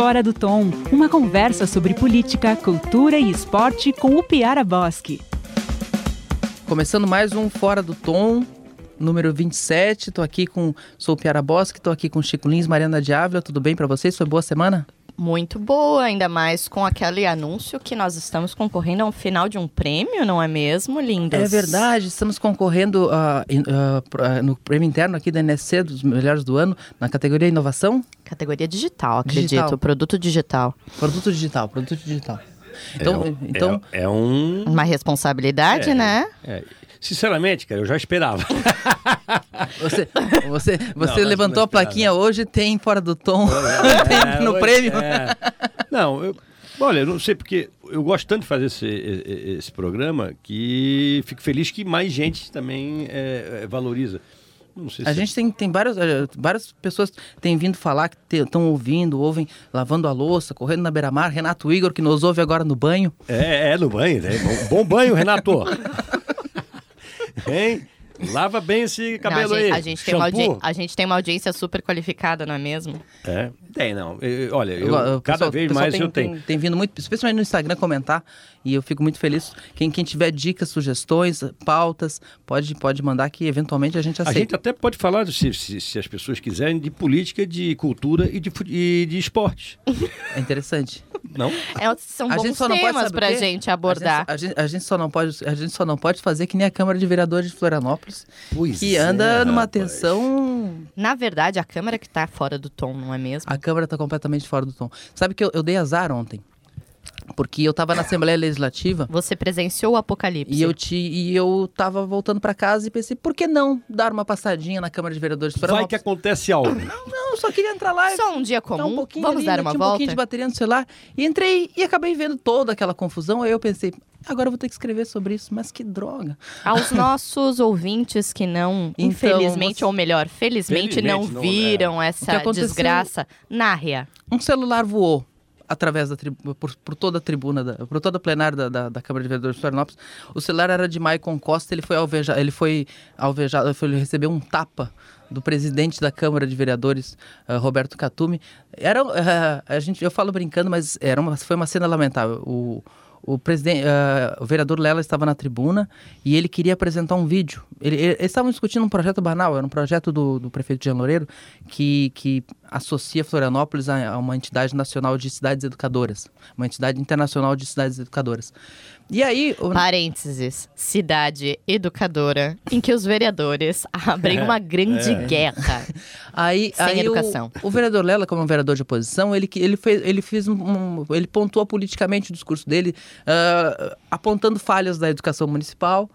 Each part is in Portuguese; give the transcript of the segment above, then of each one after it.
Fora do Tom, uma conversa sobre política, cultura e esporte com o Piara Bosque. Começando mais um Fora do Tom, número 27. Tô aqui com sou o Piara Bosque, tô aqui com Chico Lins, Mariana de Ávila. Tudo bem para vocês? Foi boa semana? Muito boa, ainda mais com aquele anúncio que nós estamos concorrendo a um final de um prêmio, não é mesmo, lindas? É verdade, estamos concorrendo uh, uh, no prêmio interno aqui da NSC, dos melhores do ano, na categoria Inovação. Categoria digital, acredito, Digital. produto digital. Produto digital, produto digital. Então, é, um- então é, é um. Uma responsabilidade, É. né? é. Sinceramente, cara, eu já esperava. você, você, você que levantou não a plaquinha hoje, tem fora do tom, tem É, no hoje- prêmio. é. Não, eu, olha, eu não sei porque eu gosto tanto de fazer esse, esse programa que fico feliz que mais gente também é, é, valoriza. Não A se gente tem, tem várias, várias pessoas têm vindo falar que estão ouvindo, ouvem lavando a louça, correndo na beira-mar. Renato Igor, que nos ouve agora no banho. É, é no banho, né? Bom, bom banho, Renato. hein? Lava bem esse cabelo Não, a, gente, aí. a gente tem uma audi- a gente tem uma audiência super qualificada, não é mesmo? É, tem, não. Eu- olha, eu, Eu- cada pessoal- vez mais tem, eu tenho. Tem, tem vindo muito, especialmente no Instagram, comentar. E eu fico muito feliz. Quem, quem tiver dicas, sugestões, pautas, pode, pode mandar que eventualmente a gente A aceita. gente até pode falar, se, se, se as pessoas quiserem, de política, de cultura e de, e de esporte. É interessante. Não? É, são A bons gente só não pode temas pra quê? gente abordar. A gente, a, gente, a gente só não pode, a gente só não pode fazer que nem a Câmara de Vereadores de Florianópolis, Pois que é, anda numa rapaz. tensão Na verdade, a câmera que tá fora do tom, não é mesmo? A Câmara está completamente fora do tom. Sabe que eu, eu dei azar ontem? Porque eu estava na Assembleia Legislativa Você presenciou o apocalipse. e eu, te, e eu tava voltando para casa e pensei, por que não dar uma passadinha na Câmara de Vereadores de Vai que Florianópolis? acontece algo. Não, eu só queria entrar lá e Só um dia comum, um pouquinho vamos ali, dar né? uma Tinha um volta? pouquinho de bateria no celular. E entrei e acabei vendo toda aquela confusão. Aí eu pensei, agora eu vou ter que escrever sobre isso. Mas que droga. Aos nossos ouvintes que não, Então, infelizmente, você- ou melhor, felizmente, não Felizmente não, viram O que essa aconteceu- desgraça, narre Um celular voou através da tribu- por, por toda a tribuna, da, por toda a plenária da, da, da Câmara de Vereadores de Florianópolis. O celular era de Maicon Costa, ele foi alvejado, ele foi alvejado, ele foi- ele recebeu um tapa do presidente da Câmara de Vereadores, eh, Roberto Catumi. Era, eh, a gente, eu falo brincando, mas era uma, foi uma cena lamentável. O, o presidente, eh, o vereador Lela estava na tribuna e ele queria apresentar um vídeo. Ele- ele- eles estavam discutindo um projeto banal, era um projeto do, do prefeito Jean Loureiro que, que associa Florianópolis a, a uma entidade nacional de cidades educadoras, uma entidade internacional de cidades educadoras. E aí, o- Parênteses, cidade educadora, em que os vereadores abrem uma grande guerra. Aí, Sem aí o- educação. O, vereador Lela, como um vereador de oposição, ele, que- ele, fez, ele fez um, um- ele pontuou politicamente o discurso dele, ah, apontando falhas da educação municipal.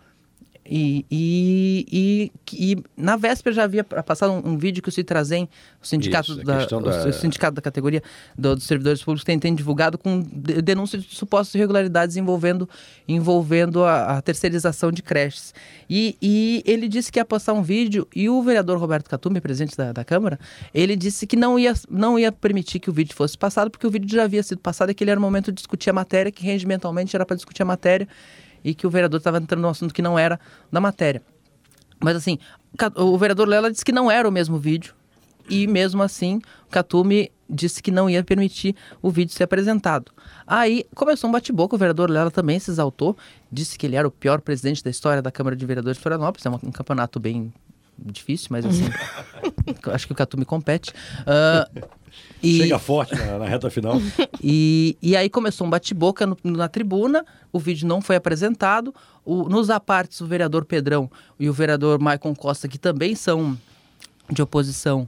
E, e, e, e na véspera já havia passado um, um vídeo que o Citrazem, o sindicato, Isso, da, questão o, da- sindicato da categoria do- dos servidores públicos tem, tem divulgado com de- denúncias de supostas irregularidades envolvendo, envolvendo a, a terceirização de creches. E, e ele disse que ia postar um vídeo e o vereador Roberto Catumi, presidente da, da Câmara, ele disse que não ia, não ia permitir que o vídeo fosse passado porque o vídeo já havia sido passado e que ele era o momento de discutir a matéria, que regimentalmente era para discutir a matéria e que o vereador estava entrando num assunto que não era da matéria. Mas assim, o vereador Lela disse que não era o mesmo vídeo. E mesmo assim, o Catumi disse que não ia permitir o vídeo ser apresentado. Aí começou um bate-boca, o vereador Lela também se exaltou, disse que ele era o pior presidente da história da Câmara de Vereadores de Florianópolis. É um, um campeonato bem difícil, mas assim, acho que o Catumi compete. Ah, e- Chega forte na, na reta final. e, e aí começou um bate-boca na tribuna, o vídeo não foi apresentado. O- nos apartes, o vereador Pedrão e o vereador Maicon Costa, que também são de oposição,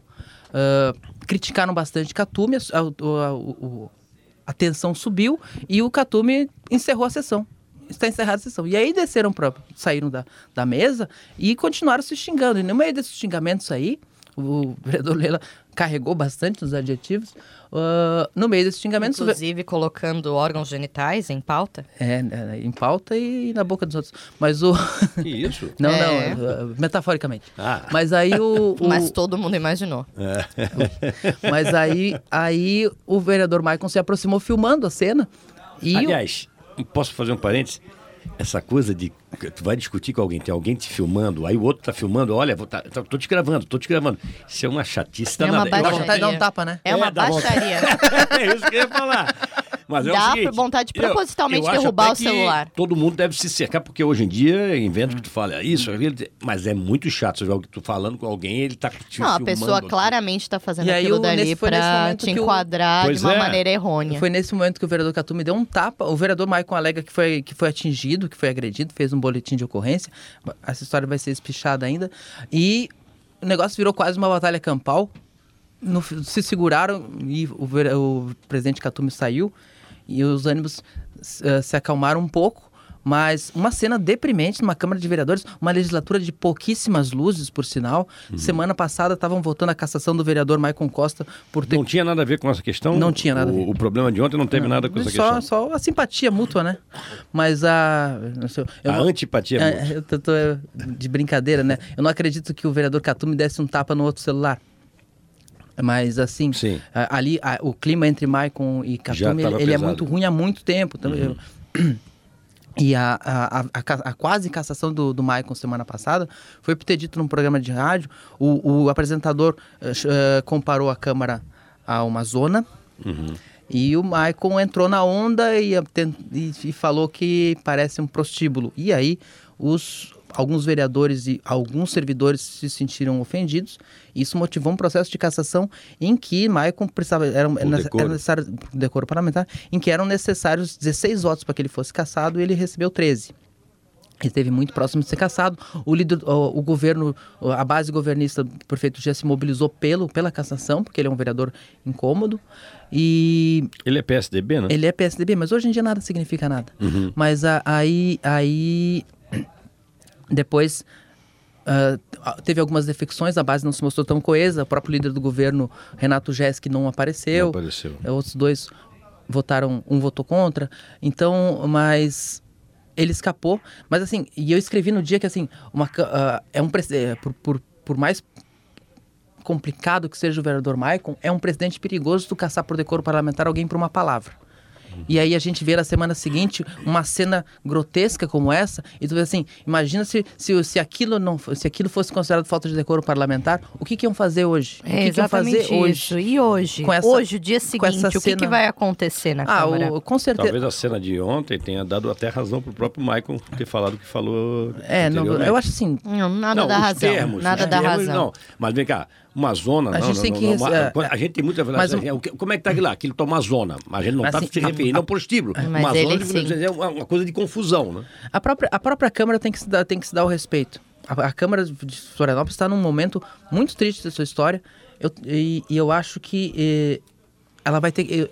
ah, criticaram bastante Catume, a, a- o- a tensão subiu e o Catume encerrou a sessão. Está encerrada a sessão. E aí desceram para saíram da, da mesa e continuaram se xingando. E no meio desses xingamentos aí, o vereador Leila carregou bastante os adjetivos. ah, no meio desses xingamentos, o ve- Inclusive colocando órgãos genitais em pauta. é, é, em pauta e na boca dos outros. Mas o. Que isso? Não, É. não, uh, metaforicamente. Ah. Mas aí o. o- Mas todo mundo imaginou. mas aí, aí o vereador Maicon se aproximou filmando a cena. E o- Aliás, posso fazer um parênteses? Essa coisa de que tu vai discutir com alguém, tem alguém te filmando, aí o outro tá filmando, olha, vou tá, tá- tô te gravando, tô te gravando. Isso é uma chatice É uma danada. Eu Dá acho- vontade de dar um tapa, né? É uma É, dá vontade. baixaria. é isso que eu ia falar. Mas é o Dá seguinte, vontade de eu- propositalmente eu acho derrubar o que celular. Todo mundo deve se cercar, porque hoje em dia inventa que tu fala isso, aquilo, mas é muito chato você ver tu falando com alguém, ele tá te Não, a pessoa aqui. claramente está fazendo E aí, aquilo o- dali momento te que enquadrar de uma é. maneira errônea. Foi nesse momento que o vereador Catume deu um tapa. O vereador Maicon alega que foi, que foi atingido, que foi agredido, fez um boletim de ocorrência. Essa história vai ser espichada ainda. E o negócio virou quase uma batalha campal. No se seguraram e o, o presidente Catume saiu. E os ânimos eh, se acalmaram um pouco. Mas uma cena deprimente numa Câmara de Vereadores, uma legislatura de pouquíssimas luzes, por sinal. Uhum. Semana passada estavam votando a cassação do vereador Maicon Costa por ter Não tinha nada a ver com essa questão? Não tinha nada a O, ver. o problema de ontem não teve nada com essa só, questão. só a simpatia mútua, né? Mas a. não sei, eu A não- antipatia É, mútua. eu tô, tô de brincadeira, né? Eu não acredito que o vereador Catume desse um tapa no outro celular. Mas assim, a- ali a- o clima entre Maicon e tava ele, ele é muito ruim há muito tempo. Então, eu- E a, a, a, a quase cassação do, do Maicon semana passada foi por ter dito num programa de rádio, o, o apresentador eh, comparou a Câmara a uma zona e o Maicon entrou na onda e, e- e falou que parece um prostíbulo. E aí os alguns vereadores e alguns servidores se sentiram ofendidos. Isso motivou um processo de cassação em que Maicon precisava era, Por era decoro. necessário por decoro parlamentar, em que eram necessários 16 votos para que ele fosse cassado e ele recebeu 13. Ele esteve muito próximo de ser cassado. O líder, o, o governo, a base governista do prefeito já se mobilizou pelo, pela cassação, porque ele é um vereador incômodo. E Ele é PSDB, né? ele é PSDB, mas hoje em dia nada significa nada. Mas a- aí, aí depois ah, teve algumas defecções, a base não se mostrou tão coesa. O próprio líder do governo, Renato Jesk, não apareceu. Não apareceu. É, Outros dois votaram, um votou contra. Então, mas ele escapou. Mas assim, e eu escrevi no dia que assim, uma, ah, é um é, por, por, por mais complicado que seja o vereador Maicon, é um presidente perigoso tu caçar por decoro parlamentar alguém por uma palavra. E aí a gente vê na semana seguinte uma cena grotesca como essa, e tu vê assim, imagina se, se, se, aquilo, não, se aquilo fosse considerado falta de decoro parlamentar, o que, que iam fazer hoje? o É que, que iam fazer hoje? isso. E hoje? Com essa- hoje, o dia seguinte, o que, que vai acontecer na Ah, Câmara? o, com certeza. Talvez a cena de ontem tenha dado até razão pro próprio Maicon ter falado o que falou. É, não, eu acho assim, Não, nada não, dá os razão. termos, nada os dá termos, razão. Não, mas vem cá, uma zona. A não, gente não, tem não, que- é, a, gente tem muita mas que- Como é que tá aqui lá? Aquilo tá uma zona. Mas a gente não está assim, se referindo a- ao prostíbulo. Uma ele zona sim. é uma, uma coisa de confusão, né? A própria, a própria Câmara tem que se dar, tem que se dar o respeito. A, a Câmara de Florianópolis está num momento muito triste da sua história. Eu, e, e eu acho que eh, ela vai ter que-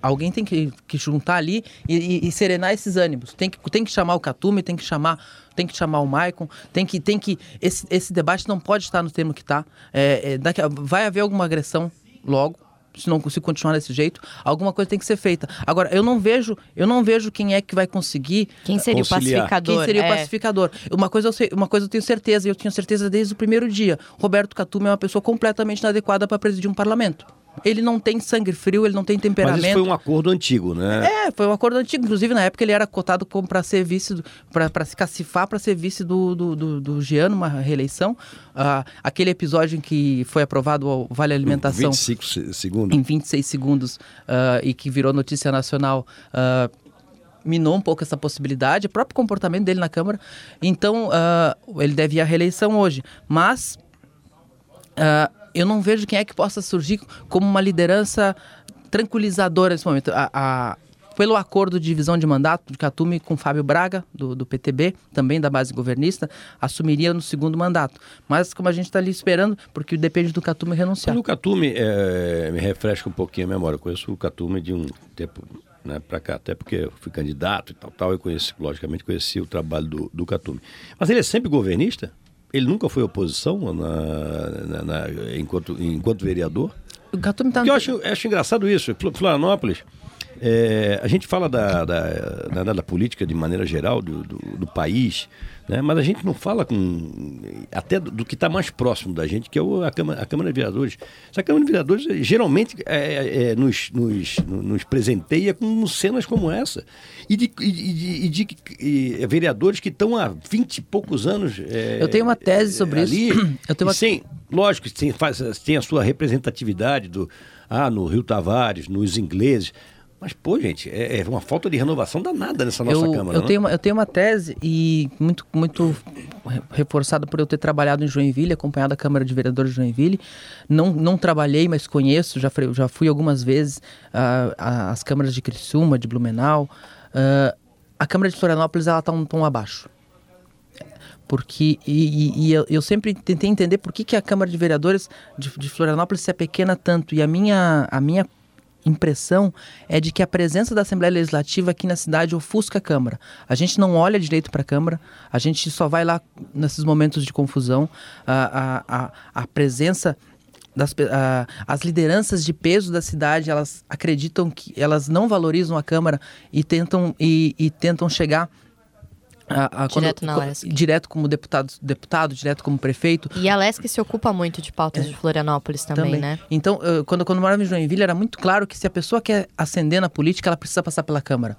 alguém tem que, que juntar ali e, e- e serenar esses ânimos. Tem que, tem que chamar o Catume, tem que chamar, tem que chamar o Maicon, tem que, tem que esse, esse debate não pode estar no termo que está. É, é, daqui vai haver alguma agressão logo. Se não se continuar desse jeito, alguma coisa tem que ser feita. Agora, eu não vejo, eu não vejo quem é que vai conseguir Quem seria Conciliar. o pacificador? quem seria o É. pacificador? Uma coisa, eu sei- uma coisa eu tenho certeza, e eu tinha certeza desde o primeiro dia. Roberto Catume é uma pessoa completamente inadequada para presidir um parlamento. Ele não tem sangue frio, ele não tem Mas temperamento. isso foi um acordo antigo, né? É, foi um acordo antigo. Inclusive, na época, ele era cotado para ser vice, para se cacifar para ser vice do, do, do, do Jean numa reeleição. Ah, aquele episódio em que foi aprovado o Vale Alimentação 25 se- segundos. em 26 segundos ah, e que virou notícia nacional. ah, Minou um pouco essa possibilidade, o próprio comportamento dele na Câmara. Então, ah, ele deve ir à reeleição hoje. Mas ah, eu não vejo quem é que possa surgir como uma liderança tranquilizadora nesse momento. A- a- pelo acordo de divisão de mandato de Catume com Fábio Braga, do, do PTB, também da base governista, assumiria no segundo mandato. Mas como a gente está ali esperando, porque depende do Catume renunciar. O Catume, é, me refresca um pouquinho a memória. Eu conheço o Catume de um tempo né, para cá, até porque eu fui candidato e tal, tal. Eu conheci, logicamente, conheci o trabalho do, do Catume. Mas ele é sempre governista? Ele nunca foi oposição na, na- na- enquanto, enquanto vereador? O está Porque eu acho, acho engraçado isso. Fl- Florianópolis É, a gente fala da, da, da, da, política de maneira geral do, do, do país, né? mas a gente não fala com até do, do que está mais próximo da gente, que é o, a, Câmara, a Câmara de Vereadores. Essa Câmara de Vereadores geralmente é, é, nos, nos, nos presenteia com cenas como essa. E de, e de, e de e vereadores que estão há 20 e poucos anos. É, Eu tenho uma tese sobre ali, isso. Eu tenho uma... sem, lógico, tem, faz, tem a sua representatividade do, ah, no Rio Tavares, nos ingleses. Mas, pô, gente, é, é, uma falta de renovação danada nessa nossa eu, Câmara. Eu, tenho uma, eu tenho uma tese, e muito, muito reforçada por eu ter trabalhado em Joinville, acompanhado a Câmara de Vereadores de Joinville. Não, não trabalhei, mas conheço, já, fui, já fui algumas vezes uh, às câmaras de Criciúma, de Blumenau. Uh, a Câmara de Florianópolis ela está um tom abaixo porque e, e, e eu, eu, sempre tentei entender por que, que a Câmara de Vereadores de, de Florianópolis é pequena tanto e a minha a minha impressão é de que a presença da Assembleia Legislativa aqui na cidade ofusca a Câmara. A gente não olha direito para a Câmara, a gente só vai lá nesses momentos de confusão. A, a, a, presença das, a, as lideranças de peso da cidade elas acreditam que elas não valorizam a Câmara e tentam, e, e tentam chegar a, a, direto quando, na Lesc. Direto como deputado, deputado, direto como prefeito. E a Lesc se ocupa muito de pautas é. de Florianópolis também, também, né? Então, quando, quando eu morava em Joinville, era muito claro que se a pessoa quer ascender na política, ela precisa passar pela Câmara.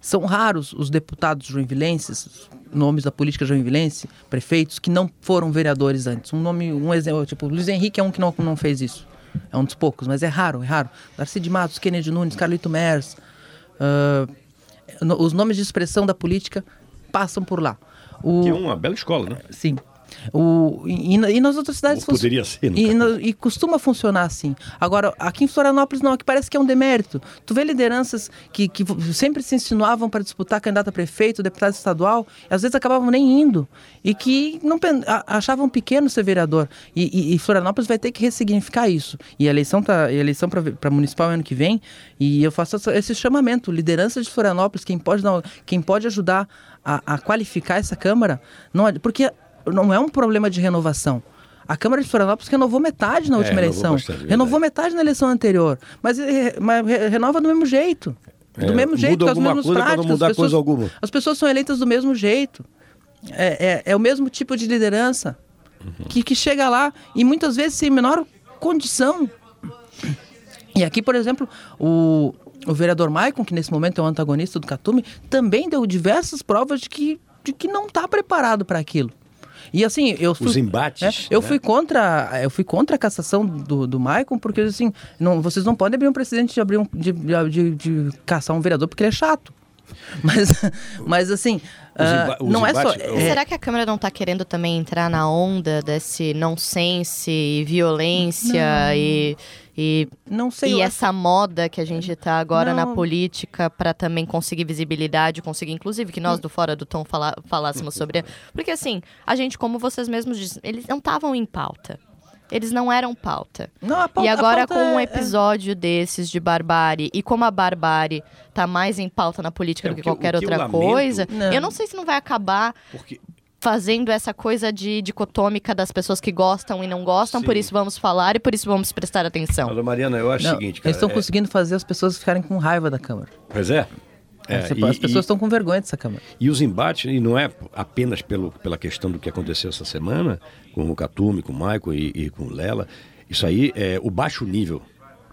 São raros os deputados joinvilenses, nomes da política joinvilense, prefeitos, que não foram vereadores antes. Um nome, um exemplo, tipo, Luiz Henrique é um que não, não fez isso. É um dos poucos, mas é raro, é raro. Darcy de Matos, Kennedy Nunes, Carlito Mers. Uh, os nomes de expressão da política passam por lá. O... Que é uma bela escola, né? Sim. O, e, e, nas outras cidades Ou poderia ser, e, no, e, costuma funcionar assim. Agora, aqui em Florianópolis não, aqui parece que é um demérito. Tu vê lideranças que, que sempre se insinuavam para disputar candidato a prefeito, deputado estadual, e às vezes acabavam nem indo. E que não achavam pequeno ser vereador. E, e, Florianópolis vai ter que ressignificar isso. E a eleição tá, a eleição para municipal ano que vem, e eu faço esse chamamento, liderança de Florianópolis, quem pode, quem pode ajudar a, a qualificar essa Câmara, não, porque não é um problema de renovação. A Câmara de Florianópolis renovou metade na é, última eleição. Bastante, renovou metade na eleição anterior. Mas, eh, mas renova do mesmo jeito. Do é, mesmo jeito, com as mesmas práticas. Mudar as, pessoas, coisa alguma. as pessoas são eleitas do mesmo jeito. É, é, é o mesmo tipo de liderança uhum. que, que chega lá e muitas vezes sem menor condição. E aqui, por exemplo, o, o vereador Maicon, que nesse momento é o antagonista do Catume, também deu diversas provas de que, de que não está preparado para aquilo. E assim, eu fui, Os embates. É, eu né? fui contra, eu fui contra a cassação do, do Maicon, porque assim, não, vocês não podem abrir um precedente de abrir um, de, de, de caçar um vereador porque ele é chato. Mas, mas assim, uh, não é só. É... Será que a Câmara não está querendo também entrar na onda desse nonsense e violência não. e e, não sei, e essa acho... moda que a gente está agora não. na política para também conseguir visibilidade, conseguir, inclusive, que nós do Fora do Tom fala, falássemos sobre. Porque assim, a gente, como vocês mesmos dizem, eles não estavam em pauta. Eles não eram pauta. Não, pauta e agora, pauta com um é, episódio é... desses de barbárie, e como a barbárie tá mais em pauta na política é, do que, que qualquer que outra coisa, não. eu não sei se não vai acabar. Porque fazendo essa coisa de dicotômica das pessoas que gostam e não gostam, Sim. por isso vamos falar e por isso vamos prestar atenção. Mas, Mariana, eu acho não, o seguinte, cara, Eles estão é... conseguindo fazer as pessoas ficarem com raiva da Câmara. Pois é. É, é e, as pessoas estão com vergonha dessa Câmara. E os embates, e não é apenas pelo, pela questão do que aconteceu essa semana, com o Catume, com o Maicon e, e com o Lela, isso aí é o baixo nível,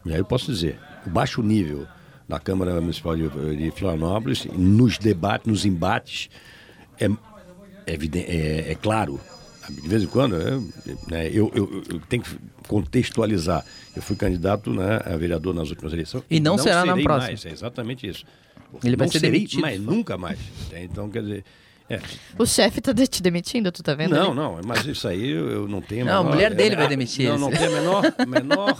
e aí eu posso dizer, o baixo nível da Câmara Municipal de, de Florianópolis, nos debates, nos embates, é é, é, é claro, de vez em quando, né, eu, eu, eu, tenho que contextualizar. Eu fui candidato né, a vereador nas últimas eleições. E não, não será na próxima. Mais, é exatamente isso. Ele vai não ser serei, demitido. Mas nunca mais. Então, quer dizer. É. O chefe está te demitindo, tu tá vendo? Não, ali? não, mas isso aí eu não tenho. Não, menor, a mulher dele é, vai demitir. Não, não tem a menor, menor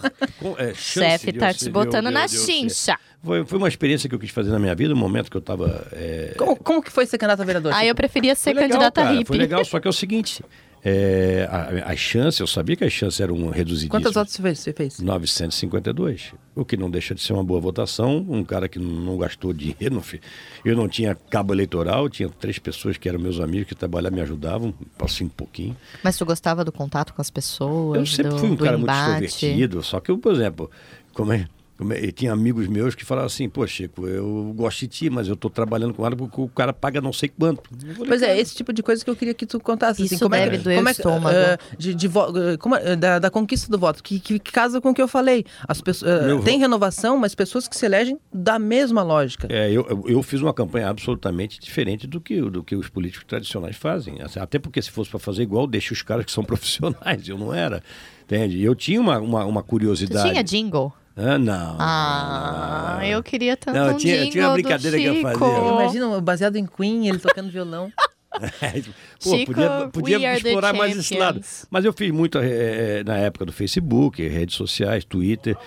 é, chance. O chefe tá te botando na chincha. Foi, foi uma experiência que eu quis fazer na minha vida, um momento que eu estava. É... Como, como que foi ser candidato a vereador? Ah, eu preferia ser candidata a hippie. Foi legal, só que é o seguinte: é, as chances, eu sabia que as chances eram reduzidas. Quantas votos você fez? você fez? 952. O que não deixa de ser uma boa votação. Um cara que não gastou dinheiro. Não, eu não tinha cabo eleitoral, tinha três pessoas que eram meus amigos que trabalhavam, me ajudavam, passei um pouquinho. Mas tu gostava do contato com as pessoas? Eu sempre do, fui um cara embate. muito extrovertido, só que eu, por exemplo, como é, E tinha amigos meus que falavam assim, pô, Chico, eu gosto de ti, mas eu tô trabalhando com ela porque o cara paga não sei quanto. Pois é, esse tipo de coisa que eu queria que tu contasse. Assim, Isso assim, como deve é, doer como é, estômago. Uh, de, de, uh, como, uh, da, da, conquista do voto, que, que, casa com o que eu falei. As pessoas, tem renovação, mas pessoas que se elegem da mesma lógica. É, eu, eu, eu fiz uma campanha absolutamente diferente do que, do que os políticos tradicionais fazem. Assim, até porque se fosse para fazer igual, deixa os caras que são profissionais. Eu não era, entende? Eu tinha uma, uma, uma curiosidade. Você tinha jingle? Ah, não. Ah, não, não. eu queria tanto não, um tinha, tinha uma brincadeira que eu fazia. Imagina, baseado em Queen, ele tocando violão. Pô, Chico, podia, podia explorar mais esse lado. Mas eu fiz muito é, na época do Facebook, redes sociais, Twitter.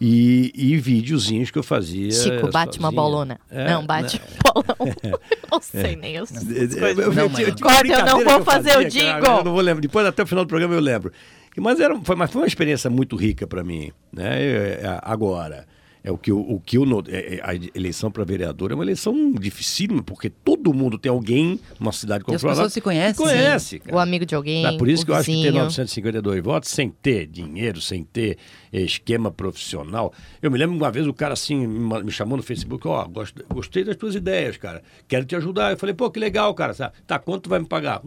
E, e videozinhos que eu fazia. Chico, bate sozinha. uma bolona. É, não, bate um bolão. não sei nem eu. Eu, não, eu, eu, Corta, eu não vou fazer fazia, o jingle. eu não vou lembrar. Depois, até o final do programa, eu lembro. Mas, era, foi, mas foi uma experiência muito rica para mim. Né? É, agora, é o que, eu, o que eu, é, é, a eleição para vereador é uma eleição dificílima, porque todo mundo tem alguém numa cidade como As pessoas se conhecem. Conhece. O amigo de alguém. É por isso que eu acho que ter 952 votos, sem ter dinheiro, sem ter esquema profissional. Eu me lembro uma vez o cara assim me chamou no Facebook, ó, oh, gostei das tuas ideias, cara. Quero te ajudar. Eu falei, pô, que legal, cara. Tá, quanto tu vai me pagar?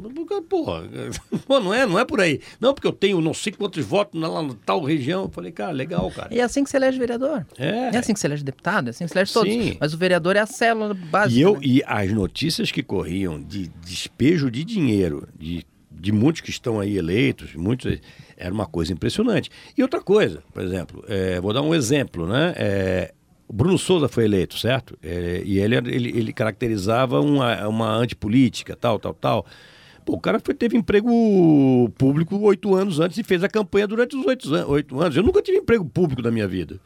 Porra, pô, não é, não é por aí. Não, porque eu tenho não sei quantos votos lá na tal região. Eu falei, cara, legal, cara. E é assim que você elege vereador. É. É assim que você elege deputado, é assim que você elege todos. Sim. Mas o vereador é a célula básica. E, eu, né? e as notícias que corriam de despejo de dinheiro, de de muitos que estão aí eleitos, muitos, era uma coisa impressionante. E outra coisa, por exemplo, é, vou dar um exemplo, né? É, Bruno Souza foi eleito, certo? É, e ele, ele, ele, caracterizava uma, uma antipolítica, tal, tal, tal. Pô, o cara foi, teve emprego público oito anos antes e fez a campanha durante os oito, oito anos. Eu nunca tive emprego público na minha vida.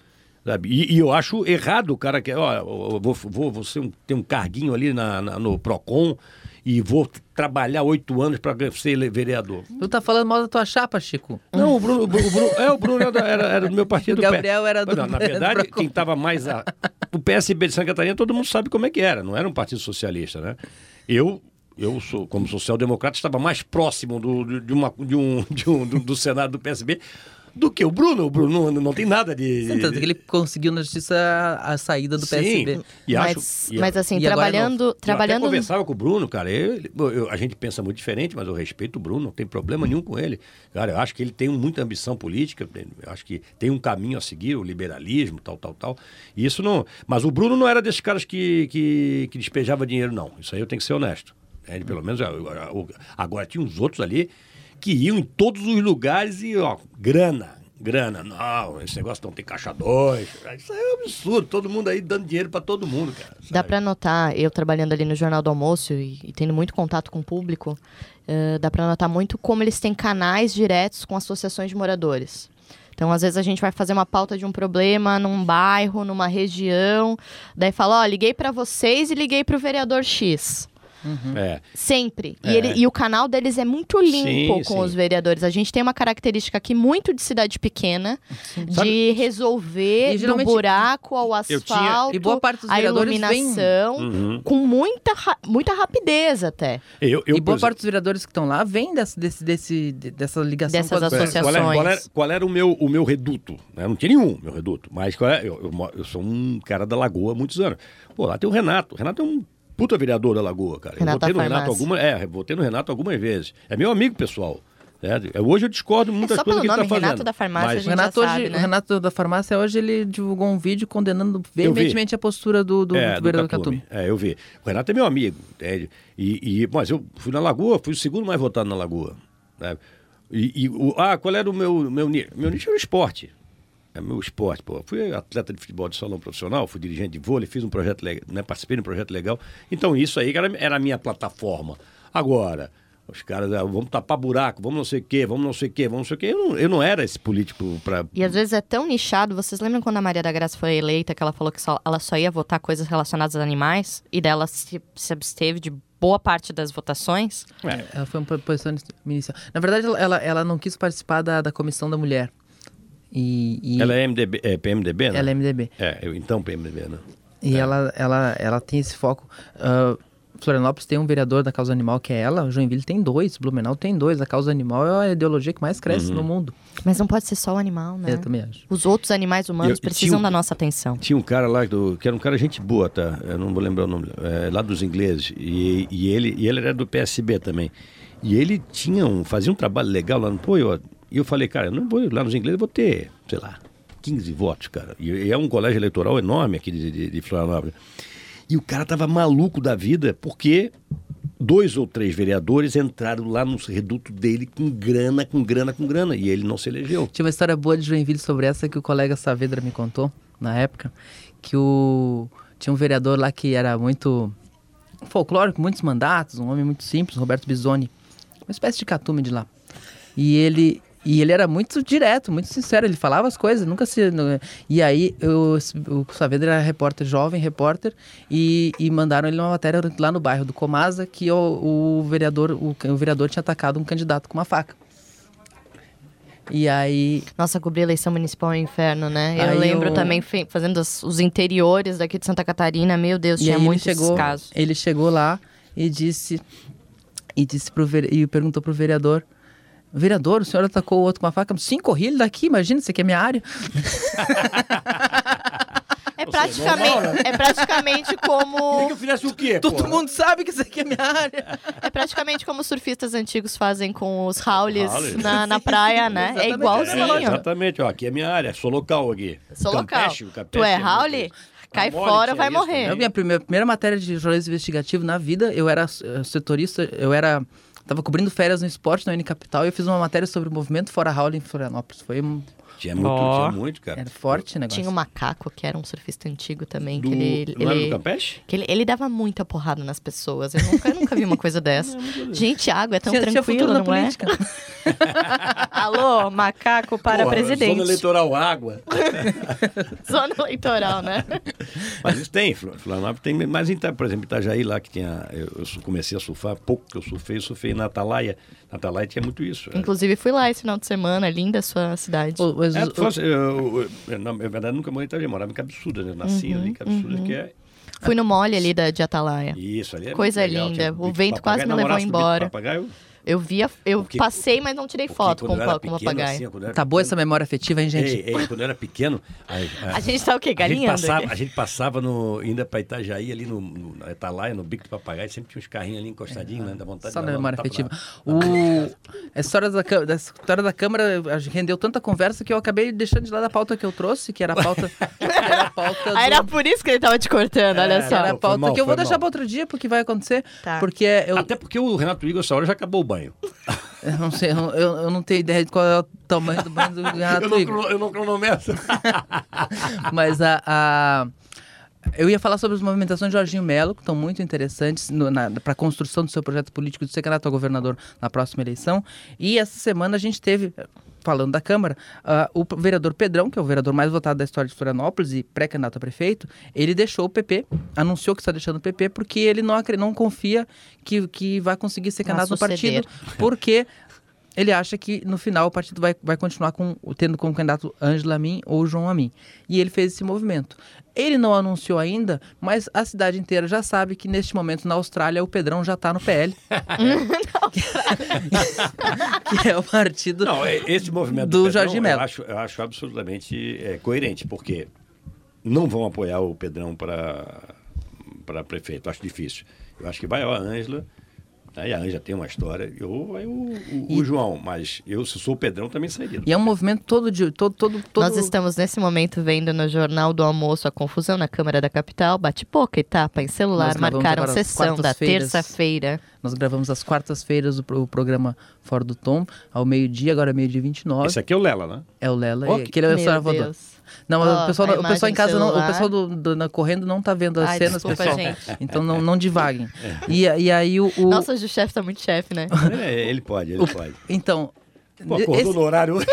Sabe? E, e, eu acho errado o cara que, ó, vou, vou, vou ser um, ter um carguinho ali na, na, no PROCON e vou trabalhar oito anos para ser vereador. Tu tá falando mal da tua chapa, Chico? Não, o Bruno, o Bruno é, o Bruno era, era, do meu partido. O Gabriel era do... Não, na verdade, quem estava mais... A... O PSB de Santa Catarina, todo mundo sabe como é que era, não era um partido socialista, né? Eu eu sou, como social-democrata, estava mais próximo do, de, uma, de um, de um, do, do Senado do PSB do que o Bruno. O Bruno não, não tem nada de. Sim, tanto que ele conseguiu na justiça a, saída do PSB. E acho, mas, e, mas assim, trabalhando. trabalhando... Eu conversava com o Bruno, cara. Ele, eu, a gente pensa muito diferente, mas eu respeito o Bruno, não tem problema nenhum com ele. Cara, eu acho que ele tem muita ambição política, eu acho que tem um caminho a seguir, o liberalismo, tal, tal, tal. E isso não. Mas o Bruno não era desses caras que, que, que despejava dinheiro, não. Isso aí eu tenho que ser honesto. Ele, pelo menos, agora tinha uns outros ali que iam em todos os lugares e, ó, grana, grana. Não, esse negócio não tem caixa dois. Isso é um absurdo. Todo mundo aí dando dinheiro para todo mundo, cara. Sabe? Dá para notar, eu trabalhando ali no Jornal do Almoço e, e tendo muito contato com o público, uh, dá para notar muito como eles têm canais diretos com associações de moradores. Então, às vezes a gente vai fazer uma pauta de um problema num bairro, numa região, daí fala, ó, oh, liguei para vocês e liguei para o vereador X. Uhum. É. Sempre. É. E, ele, e o canal deles é muito limpo sim, com sim. os vereadores. A gente tem uma característica aqui muito de cidade pequena, sim. de Sabe? resolver do buraco ao asfalto, tinha... e boa parte dos a iluminação, uhum. com muita, muita rapidez até. Eu, eu, e boa parte dos vereadores que estão lá vem desse, desse, desse, dessa ligação Dessas com as associações. Qual, é, qual, era, qual era o, meu, o meu reduto? Eu não tinha nenhum, meu reduto. Mas é, eu, eu, eu sou um cara da Lagoa há muitos anos. Pô, lá tem o Renato. O Renato é um puta vereador da Lagoa, cara. Renato eu votei no Renato alguma, é, votei no Renato algumas vezes. É meu amigo pessoal. É, hoje eu discordo muitas é coisas que ele está fazendo. Renato da farmácia, mas... o Renato, hoje, sabe, né? Renato da farmácia hoje ele divulgou um vídeo condenando veementemente a postura do, do, é, do vereador Catume. É, eu vi. O Renato é meu amigo. É, e, e, mas eu fui na Lagoa, fui o segundo mais votado na Lagoa. Né? E, e o, ah, qual era o meu, meu nicho? Meu nicho era o esporte. É meu esporte, pô. Fui atleta de futebol de salão profissional, fui dirigente de vôlei, fiz um projeto legal, né? participei de um projeto legal. Então isso aí era, era a minha plataforma. Agora, os caras, ah, vamos tapar buraco, vamos não sei o quê, vamos não sei o quê, vamos não sei o quê. Eu não, eu não era esse político para. E às vezes é tão nichado. Vocês lembram quando a Maria da Graça foi eleita, que ela falou que só, ela só ia votar coisas relacionadas a animais? E dela se, se absteve de boa parte das votações? É. Ela foi uma posição inicial. Na verdade, ela, ela não quis participar da, da comissão da mulher. E, e... Ela é, MDB, é PMDB, né? Ela é MDB. É, eu, então PMDB, né? E é. ela, ela, ela tem esse foco. Uh, Florianópolis tem um vereador da causa animal que é ela, Joinville tem dois, Blumenau tem dois. A causa animal é a ideologia que mais cresce uhum. no mundo. Mas não pode ser só o animal, né? Eu também acho. Os outros animais humanos eu, precisam um, da nossa atenção. Tinha um cara lá do, que era um cara gente boa, tá? Eu não vou lembrar o nome, é, lá dos ingleses. E, e, ele, e ele era do PSB também. E ele tinha um, fazia um trabalho legal lá no Pô, eu, e eu falei, cara, eu não vou lá nos ingleses, vou ter, sei lá, 15 votos, cara. E, e é um colégio eleitoral enorme aqui de, de, de Florianópolis. E o cara tava maluco da vida porque dois ou três vereadores entraram lá no reduto dele com grana, com grana, com grana, e ele não se elegeu. Tinha uma história boa de Joinville sobre essa que o colega Saavedra me contou na época, que o tinha um vereador lá que era muito folclórico, muitos mandatos, um homem muito simples, Roberto Bisoni, uma espécie de catume de lá. E ele e ele era muito direto, muito sincero, ele falava as coisas, nunca se. E aí eu, o Saavedra era repórter, jovem repórter, e, e mandaram ele uma matéria lá no bairro do Comasa que o, o vereador, o, o vereador tinha atacado um candidato com uma faca. E aí. Nossa, cobrir eleição municipal é um inferno, né? Eu lembro eu... também fazendo os, os, interiores daqui de Santa Catarina, meu Deus, e tinha muitos chegou, casos. Ele chegou lá e disse. E disse pro e perguntou pro vereador Vereador, o senhor atacou o outro com uma faca. Sim, corri ele daqui, imagina, isso aqui é minha área. É praticamente, né? é praticamente como. Queria que eu fizesse o quê? Todo porra? mundo sabe que isso aqui é minha área. É praticamente como os surfistas antigos fazem com os haules na, na praia, né? é igualzinho. É, exatamente, ó, aqui é minha área, sou local aqui. Sou Campeche, local. tu é, é haule? Cai fora, vai morrer. A minha primeira, primeira matéria de jornalismo investigativo na vida, eu era setorista, eu era Tava cobrindo férias no esporte na Unicapital e eu fiz uma matéria sobre o movimento Fora Howling em Florianópolis. Foi tinha muito, oh. tinha muito, cara. Era forte o negócio. Tinha um macaco que era um surfista antigo também. Do... Que ele, não ele, era Campeche? Que ele, ele dava muita porrada nas pessoas. Eu nunca, eu nunca vi uma coisa dessa. Gente, água é tão tinha, tranquilo, tinha não é? Alô, macaco para Porra, presidente. Zona eleitoral água. zona eleitoral, né? Mas isso tem, Florianópolis tem. Mas, por exemplo, Itajaí lá que tinha. Eu, eu comecei a surfar, pouco que eu surfei, eu surfei na Atalaia. Na Atalaia tinha muito isso. É. Inclusive, fui lá esse final de semana, linda a sua cidade. O, mas, é, o... eu, eu, na verdade, nunca morei em Itajaí, morava em Cabçuda, né? Nasci uhum, ali em Cabçuda, uhum. que é Fui no mole ali da, de Atalaia. Isso, ali é Coisa legal, linda. O vento quase me levou embora. Papagaio? Eu via, eu porque, passei, mas não tirei foto com, com o papagaio. Assim, tá boa essa memória afetiva, hein, gente? Ei, ei, quando eu era pequeno. A, a, a gente tá o quê? Galinhando? A gente passava, a gente passava no, ainda pra Itajaí, ali no, no na Etalaia, no bico do papagaio, sempre tinha uns carrinhos ali encostadinhos, é, né? Da vontade Só de memória afetiva. O, a história da, da história da Câmara rendeu tanta conversa que eu acabei deixando de lado a pauta que eu trouxe, que era a pauta. era a pauta do... Era por isso que ele tava te cortando, olha é, só. Era a pauta mal, que eu vou deixar para outro dia, porque vai acontecer. Tá. Porque eu... Até porque o Renato Igor, essa hora, já acabou o banho. Eu não sei, eu, eu não tenho ideia de qual é o tamanho do banho do Renato eu não, Eu não cronometro. Mas a, a, Eu ia falar sobre as movimentações de Jorginho Melo, que estão muito interessantes para a construção do seu projeto político de ser candidato a governador na próxima eleição. E essa semana a gente teve falando da Câmara, uh, o vereador Pedrão, que é o vereador mais votado da história de Florianópolis e pré-candidato a prefeito, ele deixou o PP, anunciou que está deixando o PP porque ele não, não confia que, que vai conseguir ser candidato no partido, porque ele acha que no final o partido vai, vai continuar com, tendo como candidato Ângela Amin ou João Amin. E ele fez esse movimento. Ele não anunciou ainda, mas a cidade inteira já sabe que neste momento na Austrália o Pedrão já está no PL. que é o partido não, é, esse movimento do, do Jorge Mello. Eu acho, eu acho absolutamente é, coerente, porque não vão apoiar o Pedrão para prefeito. Acho difícil. Eu acho que vai a Ângela Aí a Anja tem uma história, eu, eu o, e... o, João, mas eu, se sou o Pedrão, também sairia. E é um movimento todo de. Todo, todo, todo... Nós estamos nesse momento vendo no Jornal do Almoço a confusão na Câmara da Capital, bate-pouca etapa em celular, marcaram sessão da terça-feira. Nós gravamos às quartas-feiras o, o, programa Fora do Tom, ao meio-dia, agora é meio-dia 29. Esse aqui é o Lela, né? É o Lela, oh, aquele é o Meu Deus. Não, oh, o pessoal, o pessoal em casa, não, o pessoal do, do, na correndo não tá vendo as Ai, cenas, desculpa, pessoal. Gente. Então não, não divaguem. É. E, e aí o, o... Nossa, o chefe tá muito chefe, né? É, ele pode, ele o, pode. Então, Pô, acordou esse, no horário hoje.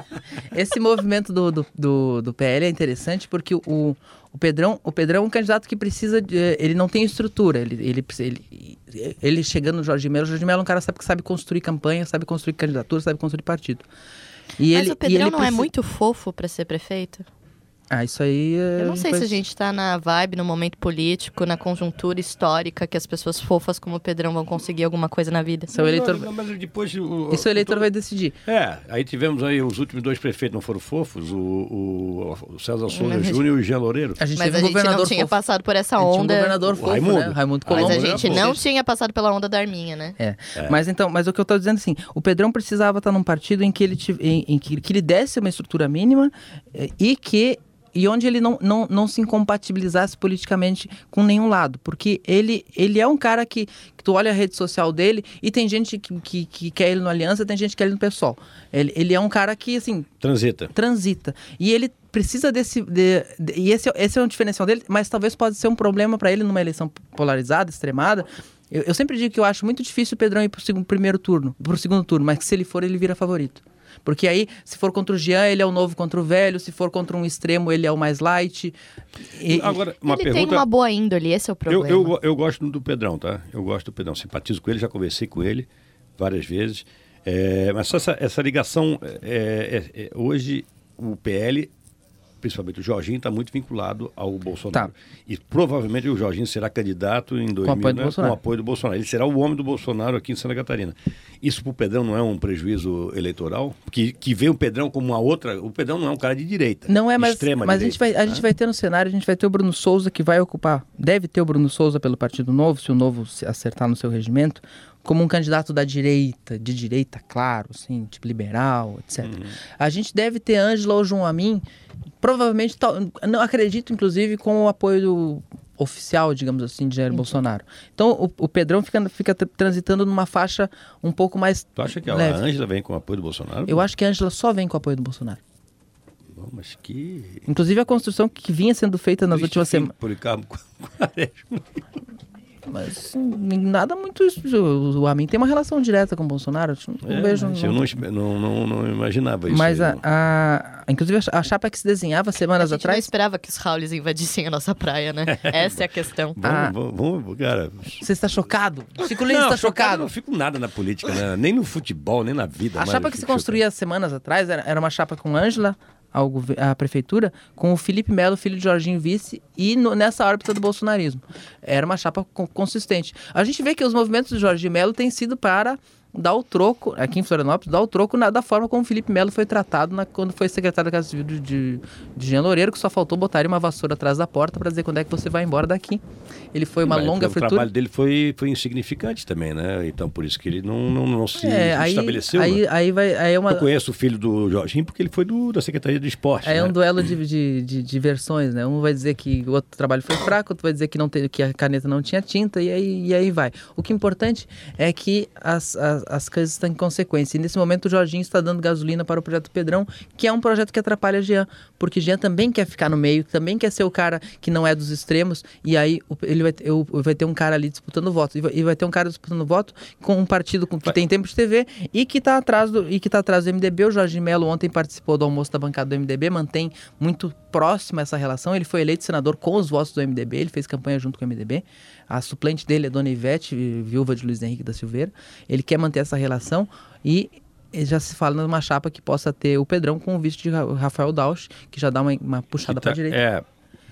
esse movimento do, do, do, do, PL é interessante porque o, o, Pedrão, o Pedrão é um candidato que precisa de, Ele não tem estrutura. Ele, ele, ele, ele chegando no Jorge Melo, o Jorge Melo é um cara que sabe, que sabe construir campanha, sabe construir candidatura, sabe construir partido. E Mas ele, o Pedrão não é precisa... é muito fofo para ser prefeito? Ah, isso aí. É... Eu não sei se a gente tá na vibe, no momento político, na conjuntura histórica, que as pessoas fofas como o Pedrão vão conseguir alguma coisa na vida. Seu eleitor... Não, mas depois, o, isso o eleitor vai decidir. É, aí tivemos aí os últimos dois prefeitos, não foram fofos, o, o, o César Souza Júnior e o Jean Loureiro. A gente mas a um gente não tinha fofo. passado por essa onda. Um governador fofo, Raimundo. Né? Raimundo Colombo. Mas a gente não tinha passado pela onda da Arminha, né? É. é. Mas então, mas o que eu tô dizendo assim, o Pedrão precisava estar num partido em que ele, em, em que, que ele desse uma estrutura mínima eh, e que e onde ele não, não, não se incompatibilizasse politicamente com nenhum lado. Porque ele, ele é um cara que, que tu olha a rede social dele e tem gente que, que, que, quer ele no Aliança, tem gente que quer ele no PSOL. Ele, ele é um cara que, assim... Transita. Transita. E ele precisa desse... De, de, e esse, esse é um diferencial dele, mas talvez pode ser um problema para ele numa eleição polarizada, extremada, eu, eu, sempre digo que eu acho muito difícil o Pedrão ir para o primeiro turno, para o segundo turno, mas que se ele for, ele vira favorito. Porque aí, se for contra o Jean, ele é o novo contra o velho. Se for contra um extremo, ele é o mais light. E, Agora, uma ele pergunta... tem uma boa índole, esse é o problema. Eu, eu, eu, gosto do Pedrão, tá? Eu gosto do Pedrão. Simpatizo com ele, já conversei com ele várias vezes. É, mas essa, essa ligação, é, é, é hoje o PL principalmente o Jorginho, está muito vinculado ao Bolsonaro. Tá. E provavelmente o Jorginho será candidato em 2000 com apoio, né, com apoio do Bolsonaro. Ele será o homem do Bolsonaro aqui em Santa Catarina. Isso para o Pedrão não é um prejuízo eleitoral? Que, que vê o Pedrão como uma outra. O Pedrão não é um cara de direita. Não é, mas, extrema mas direita, a, gente vai, a gente vai ter no cenário, a gente vai ter o Bruno Souza que vai ocupar. Deve ter o Bruno Souza pelo Partido Novo, se o Novo acertar no seu regimento como um candidato da direita, de direita, claro, assim, tipo liberal, etc. Uhum. A gente deve ter Ângela ou João Amin provavelmente, não acredito, inclusive, com o apoio do oficial, digamos assim, de Jair Bolsonaro. Então, o, o, Pedrão fica, fica transitando numa faixa um pouco mais Tu acha que a Ângela vem com o apoio do Bolsonaro? Eu acho que a Ângela só vem com o apoio do Bolsonaro. Bom, mas que... Inclusive, a construção que vinha sendo feita nas últimas semanas... Policarpo Quaresma. Mas nada muito. O Amin tem uma relação direta com o Bolsonaro. Não é, vejo. Eu não, não, não, imaginava isso. Mas a, a, inclusive a chapa que se desenhava semanas a atrás. não esperava que os Raulis invadissem a nossa praia, né? Essa é a questão. ah, vamos, vamos, cara. Você está chocado? Fico Lins está chocado. Não fico nada na política, né? nem no futebol, nem na vida. A chapa que se construía chocado. semanas atrás era, era uma chapa com Ângela, ao, à prefeitura com o Felipe Melo, filho de Jorginho Vice, e no, nessa órbita do bolsonarismo. Era uma chapa consistente. A gente vê que os movimentos do Jorginho Melo têm sido para dar o troco, aqui em Florianópolis, dar o troco na, da forma como o Felipe Melo foi tratado na, quando foi secretário da Casa Civil de, de, de Jean Loureiro, que só faltou botar uma vassoura atrás da porta para dizer quando é que você vai embora daqui. Ele foi uma Mas, longa fritura. O trabalho dele foi, foi insignificante também, né? Então por isso que ele não, não, não se é, aí, estabeleceu. Aí, né? aí vai, aí é uma... Eu conheço o filho do Jorginho porque ele foi do, da Secretaria de Esporte. É né? um duelo de, de, de, de, versões, né? Um vai dizer que o outro trabalho foi fraco, outro vai dizer que, não tem, que a caneta não tinha tinta, e aí, e aí vai. O que é importante é que as, as, as coisas estão consequência. E nesse momento o Jorginho está dando gasolina para o projeto Pedrão, que é um projeto que atrapalha Jean, porque Jean também quer ficar no meio, também quer ser o cara que não é dos extremos, e aí ele vai, eu, vai ter um cara ali disputando voto. E vai, ter um cara disputando voto com um partido com, que tem tempo de TV e que está atrás do e que tá atrás do MDB. O Jorginho Melo ontem participou do almoço da bancada do MDB, mantém muito próxima essa relação. Ele foi eleito senador com os votos do MDB, ele fez campanha junto com o MDB. A suplente dele é Dona Ivete, viúva de Luiz Henrique da Silveira. Ele quer manter essa relação e já se fala numa chapa que possa ter o Pedrão com o vice de Rafael Dausch, que já dá uma, uma puxada tá, para a direita. É,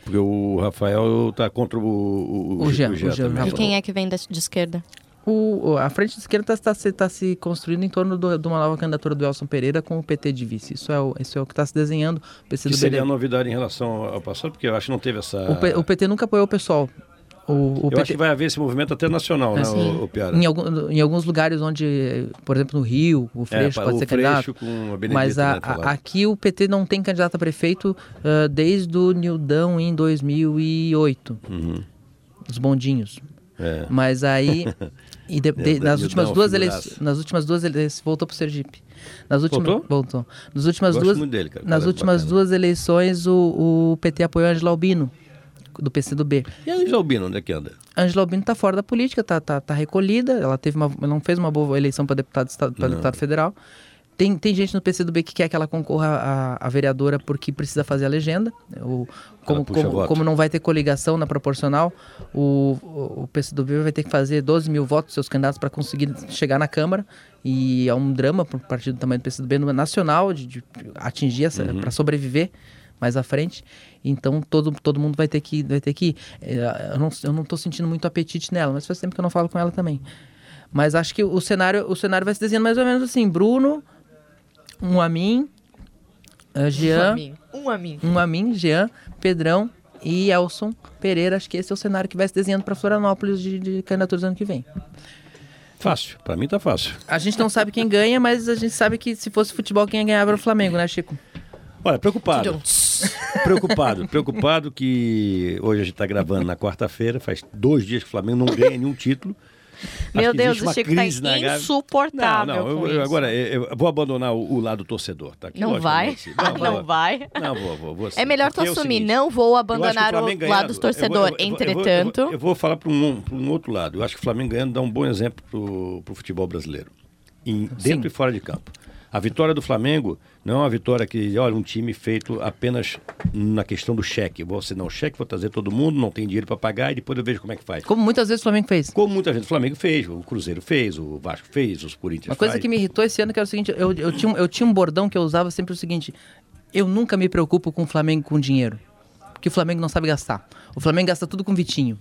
porque o Rafael está contra o, o, o, Jean, o, Jean, o Jean E quem é que vem de, de esquerda? O, a frente de esquerda está tá, tá se construindo em torno do, de uma nova candidatura do Elson Pereira com o PT de vice. Isso é o, isso é o que está se desenhando. Que seria a novidade em relação ao passado, porque eu acho que não teve essa... O, P, o PT nunca apoiou o pessoal. O, o eu PT... acho que vai haver esse movimento até nacional, né, o, o Piara? Em, algum, em, alguns lugares onde, por exemplo, no Rio, o Freixo é, pode ser candidato. Com a mas a, né, a, aqui o PT não tem candidato a prefeito uh, desde o Nildão em 2008. Uhum. Os bondinhos. É. Mas aí... E de, de, nas, últimas duas eleições, nas últimas duas eleições, voltou para o Sergipe. Nas últimas, voltou? Voltou. Nas últimas duas, dele, cara, nas últimas duas eleições, o, o PT apoiou Angela Albino do PCdoB. E a Angela Albino, onde é que anda? A Angela Albino está fora da política, está tá, tá recolhida, ela teve uma, não fez uma boa eleição para deputado, pra deputado federal. Tem, tem gente no PCdoB que quer que ela concorra a, a vereadora porque precisa fazer a legenda. O, como, como, como, não vai ter coligação na proporcional, o, o, PCdoB vai ter que fazer 12 mil votos seus candidatos para conseguir chegar na Câmara. E é um drama para o partido do tamanho do PCdoB nacional de, de atingir essa, uhum. para sobreviver mais à frente. Então todo, todo mundo vai ter que vai ter que é, eu não eu não estou sentindo muito apetite nela, mas faz tempo que eu não falo com ela também. Mas acho que o cenário o cenário vai se desenhando mais ou menos assim, Bruno, um a mim, uh, Jean, um a mim, um a mim, Jean, Pedrão e Elson Pereira. Acho que esse é o cenário que vai se desenhando para Florianópolis de, de candidaturas ano que vem. Fácil, para mim tá fácil. A gente não sabe quem ganha, mas a gente sabe que se fosse futebol quem ganhava era o Flamengo, né, Chico? Olha, preocupado. preocupado, preocupado que hoje a gente está gravando na quarta-feira, faz dois dias que o Flamengo não ganha nenhum título. Meu Deus, o Chico tá insuportável. Não, não, eu, agora eu, eu vou abandonar o, o, lado torcedor, tá? Aqui, não vai? Não, não vai? Não, vou, vou, vou É melhor tu é assumir, seguinte, não vou abandonar o, o lado torcedor. Entretanto. Eu vou, falar para um, um outro lado. Eu acho que o Flamengo ganhando dá um bom exemplo para o futebol brasileiro. Em, dentro Sim. e fora de campo. A vitória do Flamengo não é uma vitória que, olha, um time feito apenas na questão do cheque. Vou assinar o cheque, vou trazer todo mundo, não tem dinheiro para pagar e depois eu vejo como é que faz. Como muitas vezes o Flamengo fez. Como muitas vezes o Flamengo fez, o Cruzeiro fez, o Vasco fez, os Corinthians Uma coisa faz. que me irritou esse ano que era o seguinte, eu, eu, tinha, eu tinha um bordão que eu usava sempre o seguinte, eu nunca me preocupo com o Flamengo com dinheiro que o Flamengo não sabe gastar. O Flamengo gasta tudo com Vitinho.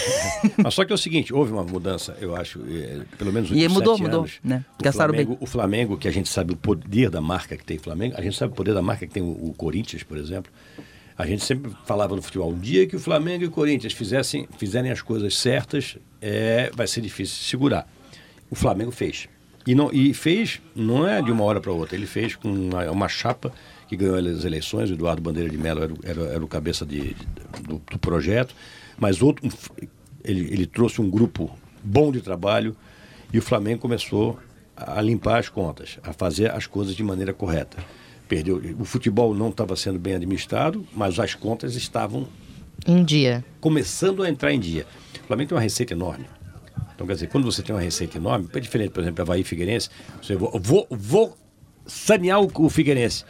Mas só que é o seguinte, houve uma mudança, eu acho, é, pelo menos E mudou, mudou, né? Gastaram Flamengo, bem. O Flamengo, que a gente sabe o poder da marca que tem o Flamengo, a gente sabe o poder da marca que tem o, o Corinthians, por exemplo. A gente sempre falava no futebol, um dia que o Flamengo e o Corinthians fizessem, fizerem as coisas certas, é, vai ser difícil segurar. O Flamengo fez. E, não, e fez, não é de uma hora para outra, ele fez com uma, uma chapa que ganhou as eleições, o Eduardo Bandeira de Mello era, era, era o cabeça de, de do, do, projeto, mas outro, ele, ele trouxe um grupo bom de trabalho e o Flamengo começou a limpar as contas, a fazer as coisas de maneira correta. Perdeu, o futebol não estava sendo bem administrado, mas as contas estavam em dia, começando a entrar em dia. O Flamengo tem uma receita enorme. Então, quer dizer, quando você tem uma receita enorme, é diferente, por exemplo, da Havaí Figueirense, você vou, vou, vou sanear o, o Figueirense.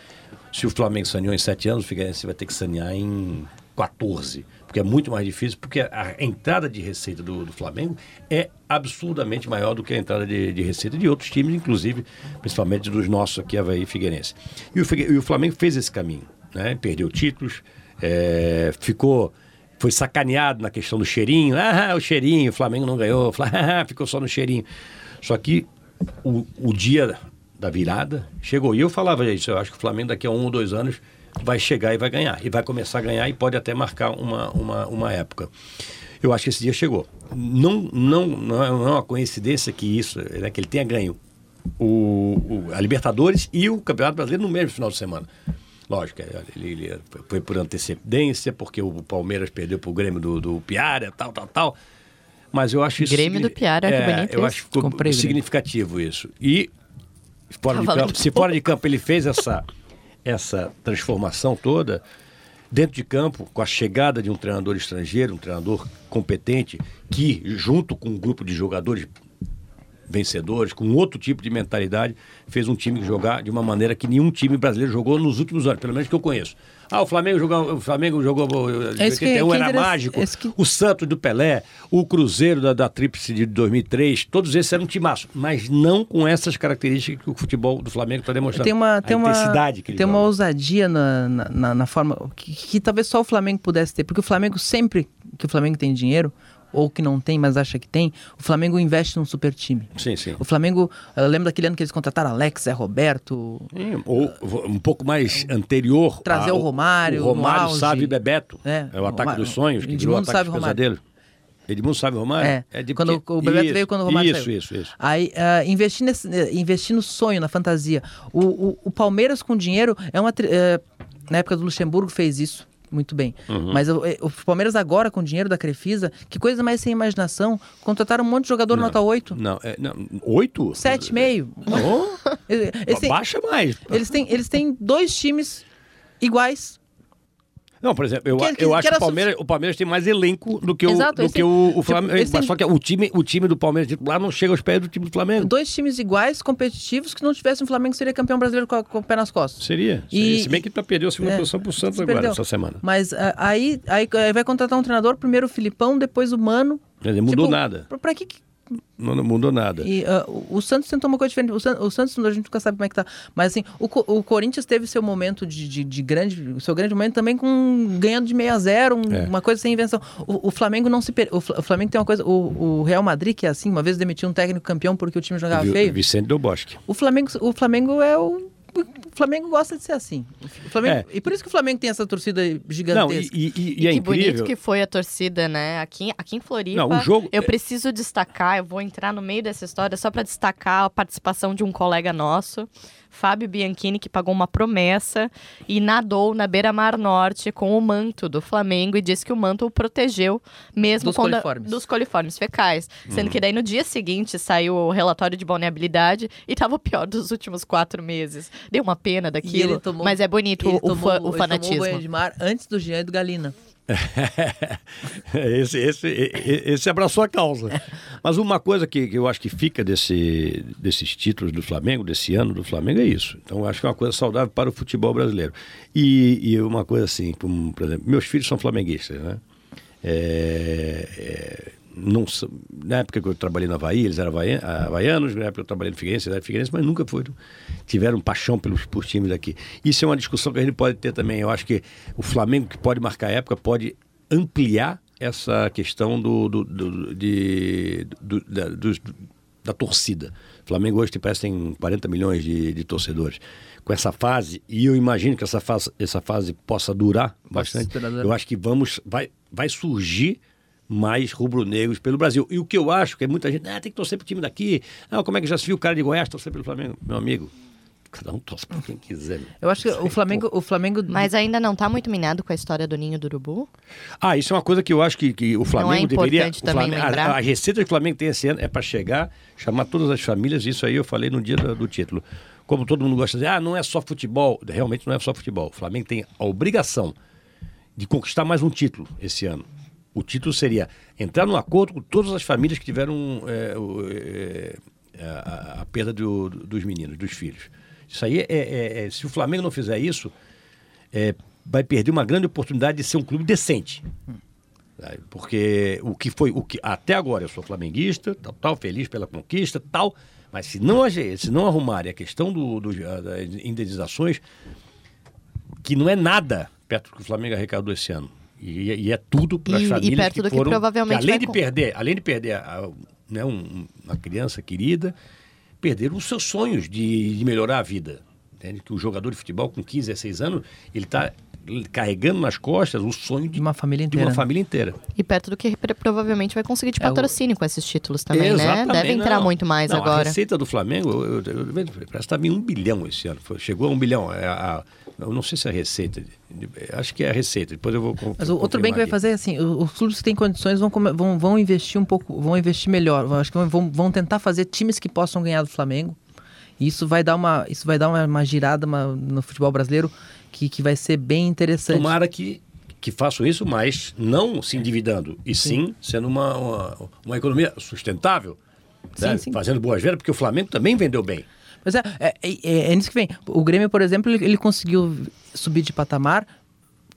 Se o Flamengo saneou em sete anos, o Figueirense vai ter que sanear em 14. Porque é muito mais difícil, porque a entrada de receita do, do Flamengo é absurdamente maior do que a entrada de, de, receita de outros times, inclusive, principalmente dos nossos aqui, Havaí e Figueirense. E o, e o Flamengo fez esse caminho, né? Perdeu títulos, é, ficou foi sacaneado na questão do cheirinho. Ah, o cheirinho, o Flamengo não ganhou, ficou só no cheirinho. Só que o, o dia da virada, chegou. E eu falava isso, eu acho que o Flamengo daqui a um ou dois anos vai chegar e vai ganhar. E vai começar a ganhar e pode até marcar uma, uma, uma época. Eu acho que esse dia chegou. Não, não, não é uma coincidência que isso, né, que ele tenha ganho o, o, a Libertadores e o Campeonato Brasileiro no mesmo final de semana. Lógico, é, ele, ele foi por antecedência, porque o Palmeiras perdeu para o Grêmio do, do Piara, tal, tal, tal. Mas eu acho isso. Grêmio do Piara, é, que bonito. Eu acho significativo isso. E fora, de campo, se fora de campo ele fez essa, essa transformação toda, dentro de campo, com a chegada de um treinador estrangeiro, um treinador competente, que, junto com um grupo de jogadores vencedores, com outro tipo de mentalidade, fez um time jogar de uma maneira que nenhum time brasileiro jogou nos últimos anos, pelo menos que eu conheço. Ah, o Flamengo jogou, o Flamengo jogou, esse 81 que, era mágico, que... o Santos do Pelé, o Cruzeiro da, da Tríplice de 2003, todos esses eram um timaço, mas não com essas características que o futebol do Flamengo está demonstrando. Tem uma, tem uma, tem joga. uma ousadia na, na, na forma que, que talvez só o Flamengo pudesse ter, porque o Flamengo sempre que o Flamengo tem dinheiro, ou que não tem, mas acha que tem, o Flamengo investe num super time. Sim, sim. O Flamengo, eu lembro daquele ano que eles contrataram Alex, Zé Roberto. Sim, ou um pouco mais anterior. Trazer a, o Romário. O Romário sabe Bebeto. É, é o ataque Romário, dos sonhos, que virou o ataque sabe pesadelo. Edmundo sabe Romário? É, é de quando o Bebeto isso, veio quando o Romário isso, saiu. Isso, isso, Aí, uh, investir, nesse, uh, investir no sonho, na fantasia. O, o, o Palmeiras com dinheiro é uma... Uh, na época do Luxemburgo fez isso muito bem. Uhum. Mas o, o, Palmeiras agora, com o dinheiro da Crefisa, que coisa mais sem imaginação, contrataram um monte de jogador não, nota 8. Não, é, não 8? 7,5. Oh, baixa mais. Eles têm, eles têm dois times iguais não, por exemplo, eu, eu acho que, o, Palmeiras, o Palmeiras tem mais elenco do que o, Exato, do que o, o Flamengo. Tipo, mas só que o time, o time do Palmeiras titular não chega aos pés do time do Flamengo. Dois times iguais, competitivos, que não tivessem o Flamengo seria campeão brasileiro com, com o pé nas costas. Seria. E, Se bem que tá perdeu a segunda é, posição pro Santos agora, perdeu. essa semana. Mas aí, aí vai contratar um treinador, primeiro o Filipão, depois o Mano. Quer dizer, mudou tipo, nada. Pra, pra que não, mudou nada. E uh, o Santos tentou uma coisa diferente. O, San, o, Santos, a gente nunca sabe como é que tá. Mas assim, o, o Corinthians teve seu momento de, de, de grande. seu grande momento também com ganhando de 6 a 0 um, é. uma coisa sem invenção. O, o, Flamengo não se. O, Flamengo tem uma coisa. O, Real Madrid, que é assim, uma vez demitiu um técnico campeão porque o time jogava feio. Vicente do Bosque. O Flamengo, o Flamengo é o o Flamengo gosta de ser assim. Flamengo, é. E por isso que o Flamengo tem essa torcida gigantesca. Não, e, e, e, é que incrível. bonito que foi a torcida, né? Aqui, aqui em Floripa, Não, o jogo... eu preciso destacar, eu vou entrar no meio dessa história só para destacar a participação de um colega nosso Fábio Bianchini, que pagou uma promessa e nadou na beira-mar norte com o manto do Flamengo e disse que o manto o protegeu mesmo dos coliformes. dos coliformes fecais. Sendo uhum. que daí no dia seguinte saiu o relatório de vulnerabilidade e estava o pior dos últimos quatro meses. Deu uma pena daquilo, tomou, mas é bonito o, tomou, o, fanatismo. Ele tomou o banho de mar antes do Jean e do Galina. Esse, esse, esse abraçou a causa. Mas uma coisa que, que eu acho que fica desse, desses títulos do Flamengo, desse ano do Flamengo, é isso. Então, acho que é uma coisa saudável para o futebol brasileiro. E, e uma coisa assim, como, por exemplo, meus filhos são flamenguistas, né? É, é, não, na época que eu trabalhei na Havaí, eles eram havaianos, na época que eu trabalhei no Figueirense, eles eram Figueirense, mas nunca foram, tiveram paixão pelos, por times daqui. Isso é uma discussão que a gente pode ter também. Eu acho que o Flamengo, que pode marcar a época, pode ampliar essa questão do, do, do de, do, da, do, da torcida. O Flamengo hoje parece que tem 40 milhões de, de torcedores. Com essa fase, e eu imagino que essa fase, essa fase possa durar bastante, eu acho que vamos, vai, vai surgir mais rubro-negros pelo Brasil. E o que eu acho que é muita gente, ah, tem que torcer pro time daqui. Ah, como é que já se viu o cara de Goiás torcer pelo Flamengo? Meu amigo, cada um torce por quem quiser. Eu acho que o Flamengo, o Flamengo. Mas ainda não está muito minado com a história do ninho do urubu? Ah, isso é uma coisa que eu acho que, que o Flamengo não é deveria. Também Flamengo, lembrar. A, a, receita que o Flamengo tem esse ano é para chegar, chamar todas as famílias. Isso aí eu falei no dia do, do título. Como todo mundo gosta de dizer, ah, não é só futebol. Realmente não é só futebol. O Flamengo tem a obrigação de conquistar mais um título esse ano. O título seria entrar num acordo com todas as famílias que tiveram é, é, é a, a, perda do, dos meninos, dos filhos. Isso aí é, é, é, se o Flamengo não fizer isso, é, vai perder uma grande oportunidade de ser um clube decente. Porque o que foi, o que até agora eu sou flamenguista, tal, tal feliz pela conquista, tal, mas se não, se não arrumarem a questão do, do, das indenizações, que não é nada perto do que o Flamengo arrecadou esse ano, e, e é tudo para as famílias e perto que do foram, que provavelmente além de perder, além de perder a, né, um, uma criança querida, perderam os seus sonhos de, de melhorar a vida. Entende? Que o jogador de futebol com 15, 16 anos, ele está carregando nas costas o sonho de, de uma família inteira. De uma família inteira. E perto do que provavelmente vai conseguir de patrocínio é o... com esses títulos também, né? Exatamente, né? Deve entrar não, muito mais não, agora. A receita do Flamengo, eu, eu, eu, parece que estava em um bilhão esse ano. Chegou a um bilhão. É a, eu não sei se é a receita. Acho que é a receita. Depois eu vou. Mas o outro bem que vai fazer é assim: os clubes que têm condições vão, vão, vão investir um pouco, vão investir melhor. Acho que vão, vão tentar fazer times que possam ganhar do Flamengo. E isso vai dar uma, isso vai dar uma, uma girada uma, no futebol brasileiro que, que vai ser bem interessante. Tomara que, que façam isso, mas não se endividando, e sim, sim sendo uma, uma, uma, economia sustentável, sim, né? sim. fazendo boas vendas, porque o Flamengo também vendeu bem. Mas é, é, é, é nisso que vem. O Grêmio, por exemplo, ele, ele conseguiu subir de patamar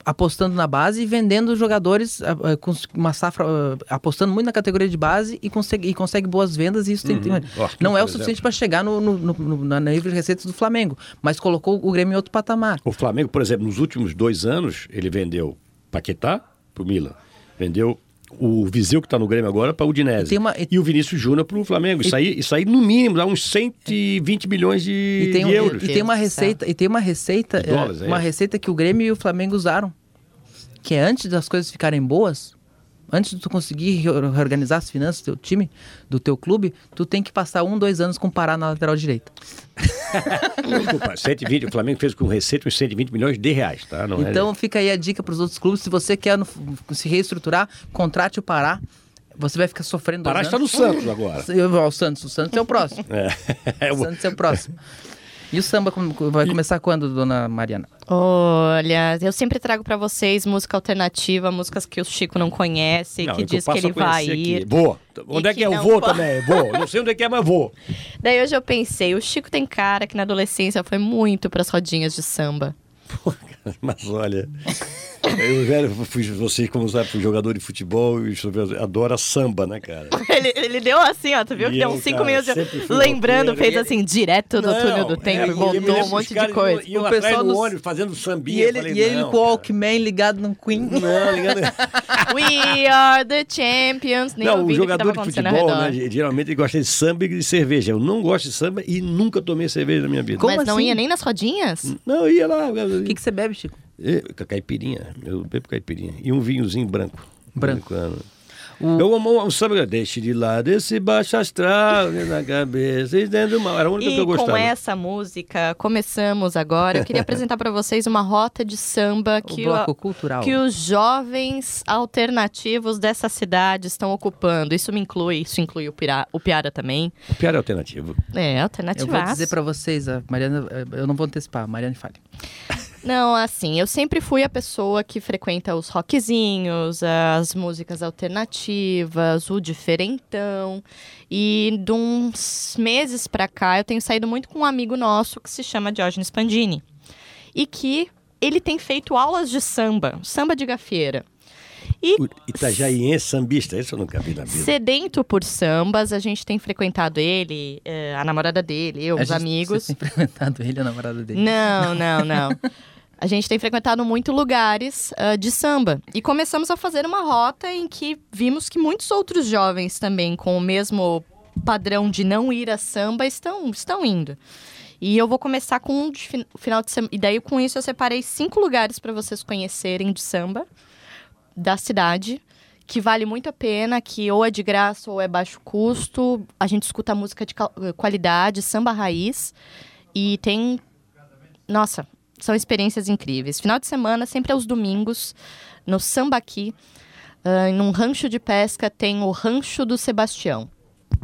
apostando na base e vendendo jogadores com uma safra apostando muito na categoria de base e consegue, e consegue boas vendas e isso tem, uhum. não é o suficiente para chegar no, no, no, na nível de receitas do Flamengo, mas colocou o Grêmio em outro patamar. O Flamengo, por exemplo, nos últimos dois anos ele vendeu Paquetá para o Milan, vendeu o Viseu que está no Grêmio agora para o Udinese. E, uma, e... e, o Vinícius Júnior para o Flamengo. Isso, aí, isso aí, no mínimo, dá uns 120 milhões de, tem, de euros. E, tem uma receita, e tem uma receita, dólares, é, uma é. receita que o Grêmio e o Flamengo usaram. Que é antes das coisas ficarem boas, antes de tu conseguir reorganizar as finanças do teu time, do teu clube, tu tem que passar um, dois anos com parar na lateral direita. Desculpa, 120, o Flamengo fez com receita uns 120 milhões de reais, tá? Não é então é... fica aí a dica para os outros clubes, se você quer no, se reestruturar, contrate o Pará. Você vai ficar sofrendo. Pará está no Santos agora. O Santos, o Santos é o próximo. É. O Santos é o próximo. E o samba vai começar quando, dona Mariana? Olha, eu sempre trago para vocês música alternativa, músicas que o Chico não conhece, não, que diz que ele vai ir. Vou. Onde é que, é eu vou também? Vou. Não sei onde é que é, mas vou. Daí hoje eu pensei, o Chico tem cara que na adolescência foi muito para as rodinhas de samba. Mas olha, eu, velho, fui, você, como sabe, fui jogador de futebol e adora samba, né, cara? ele, ele deu assim, ó, tu viu? E que deu uns cinco minutos lembrando, fez assim, direto do túnel do tempo e voltou um monte de coisa. E o pessoal no ônibus fazendo sambinha. E ele, falei, e ele com o Walkman ligado no Queen. Não, ligado. We are the champions. Nem não, o jogador de futebol, né, geralmente gosta de samba e de cerveja. Eu não gosto de samba e nunca tomei cerveja na minha vida. Como Mas assim? não ia nem nas rodinhas? Não, ia lá. O que, que você bebe, Chico? Caipirinha, eu bebo caipirinha. E um vinhozinho branco. Branco. O... Eu amo um samba, deixe de lado esse baixo astral na cabeça, dentro do mal. Era a única e que eu gostava. com essa música, começamos agora. Eu queria apresentar para vocês uma rota de samba que, o, cultural. que os jovens alternativos dessa cidade estão ocupando. Isso me inclui, isso inclui o, Pira, o Piara também. O Piara é alternativo. É, alternativo. Eu vou dizer para vocês, a Mariana, eu não vou antecipar, a Mariana fale. Não, assim, eu sempre fui a pessoa que frequenta os rockzinhos, as músicas alternativas, o diferentão. E de uns meses pra cá, eu tenho saído muito com um amigo nosso que se chama Diógenes Pandini. E que ele tem feito aulas de samba, samba de gafieira. E o Itajaiense sambista, isso eu nunca vi na vida. Sedento por sambas, a gente tem frequentado ele, eh, a namorada dele, eu, a os gente, amigos. Você tem frequentado ele, a namorada dele? Não, não, não. a gente tem frequentado muito lugares uh, de samba. E começamos a fazer uma rota em que vimos que muitos outros jovens também, com o mesmo padrão de não ir a samba, estão, estão indo. E eu vou começar com um de final de semana. E daí, com isso, eu separei cinco lugares para vocês conhecerem de samba da cidade, que vale muito a pena, que ou é de graça ou é baixo custo. A gente escuta música de qualidade, samba raiz. E tem. Nossa, são experiências incríveis. Final de semana, sempre aos domingos, no Sambaqui, uh, num rancho de pesca, tem o Rancho do Sebastião.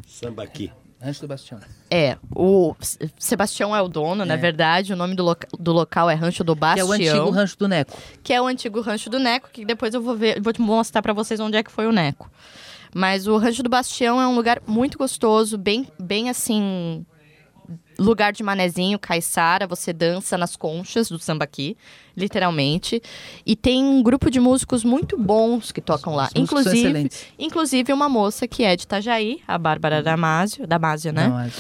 Sambaqui. Rancho do Bastião. É, o Sebastião é o dono, é. na verdade, o nome do, loca do local é Rancho do Bastião. Que é o antigo Rancho do Neco. Que é o antigo Rancho do Neco, que depois eu vou ver, vou te mostrar para vocês onde é que foi o Neco. Mas o Rancho do Bastião é um lugar muito gostoso, bem, bem assim, lugar de manezinho, caiçara, você dança nas conchas do sambaqui, literalmente. E tem um grupo de músicos muito bons que tocam lá. inclusive, inclusive uma moça que é de Itajaí, a Bárbara Damasio, Damasio, né?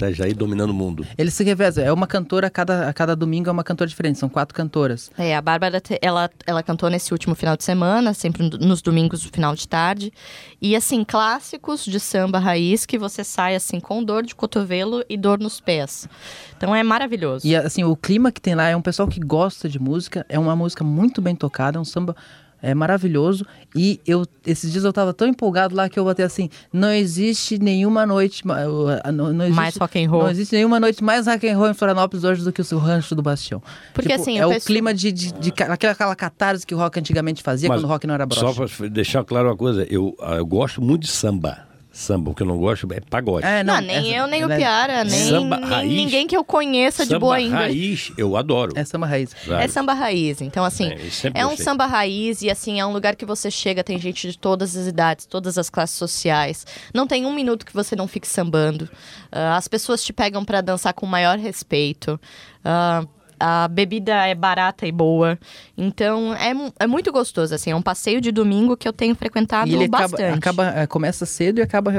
Damasio. Itajaí dominando o mundo. Eles se revezam. É uma cantora, a cada, a cada domingo é uma cantora diferente. São quatro cantoras. É, a Bárbara, ela, ela cantou nesse último final de semana, sempre nos domingos, no final de tarde. E, assim, clássicos de samba raiz que você sai, assim, com dor de cotovelo e dor nos pés. Então é maravilhoso. E, assim, o clima que tem lá é um pessoal que gosta de música. É uma música muito bem tocada, é um samba é maravilhoso. E eu esses dias eu tava tão empolgado lá que eu botei assim: não existe nenhuma noite não, não existe, mais rock and roll. Não existe nenhuma noite mais rock and roll em Florianópolis hoje do que o seu rancho do Bastião. Porque tipo, assim, é o penso... clima de, de, de, de, aquela, aquela catarse que o rock antigamente fazia Mas, quando o rock não era broxa. Só para deixar claro uma coisa, eu, eu gosto muito de samba samba. O que eu não gosto é pagode. É, não, não nem eu, nem o Piara, nem, samba nem raiz, ninguém que eu conheça de boa ainda. Samba raiz, eu adoro. É samba raiz. É samba raiz. Então, assim, é, é um samba raiz e, assim, é um lugar que você chega, tem gente de todas as idades, todas as classes sociais. Não tem um minuto que você não fique sambando. Uh, as pessoas te pegam para dançar com maior respeito. Uh, a bebida é barata e boa. Então é, é muito gostoso, assim. É um passeio de domingo que eu tenho frequentado e ele bastante. Acaba, acaba, é, começa cedo e acaba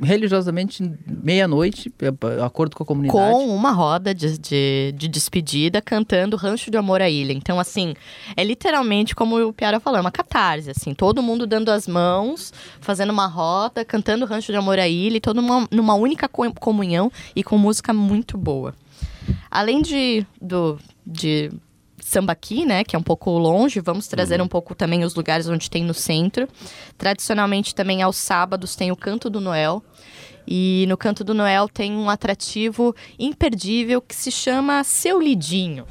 religiosamente meia-noite, de é, acordo com a comunidade. Com uma roda de, de, de, despedida cantando Rancho de Amor à Ilha. Então, assim, é literalmente como o Piara falou, é uma catarse, assim. Todo mundo dando as mãos, fazendo uma roda, cantando Rancho de Amor à Ilha, e todo numa, numa única comunhão e com música muito boa. Além de, do, de Sambaqui, né, que é um pouco longe, vamos trazer uhum. um pouco também os lugares onde tem no centro. Tradicionalmente também aos sábados tem o Canto do Noel. E no Canto do Noel tem um atrativo imperdível que se chama Seu Lidinho.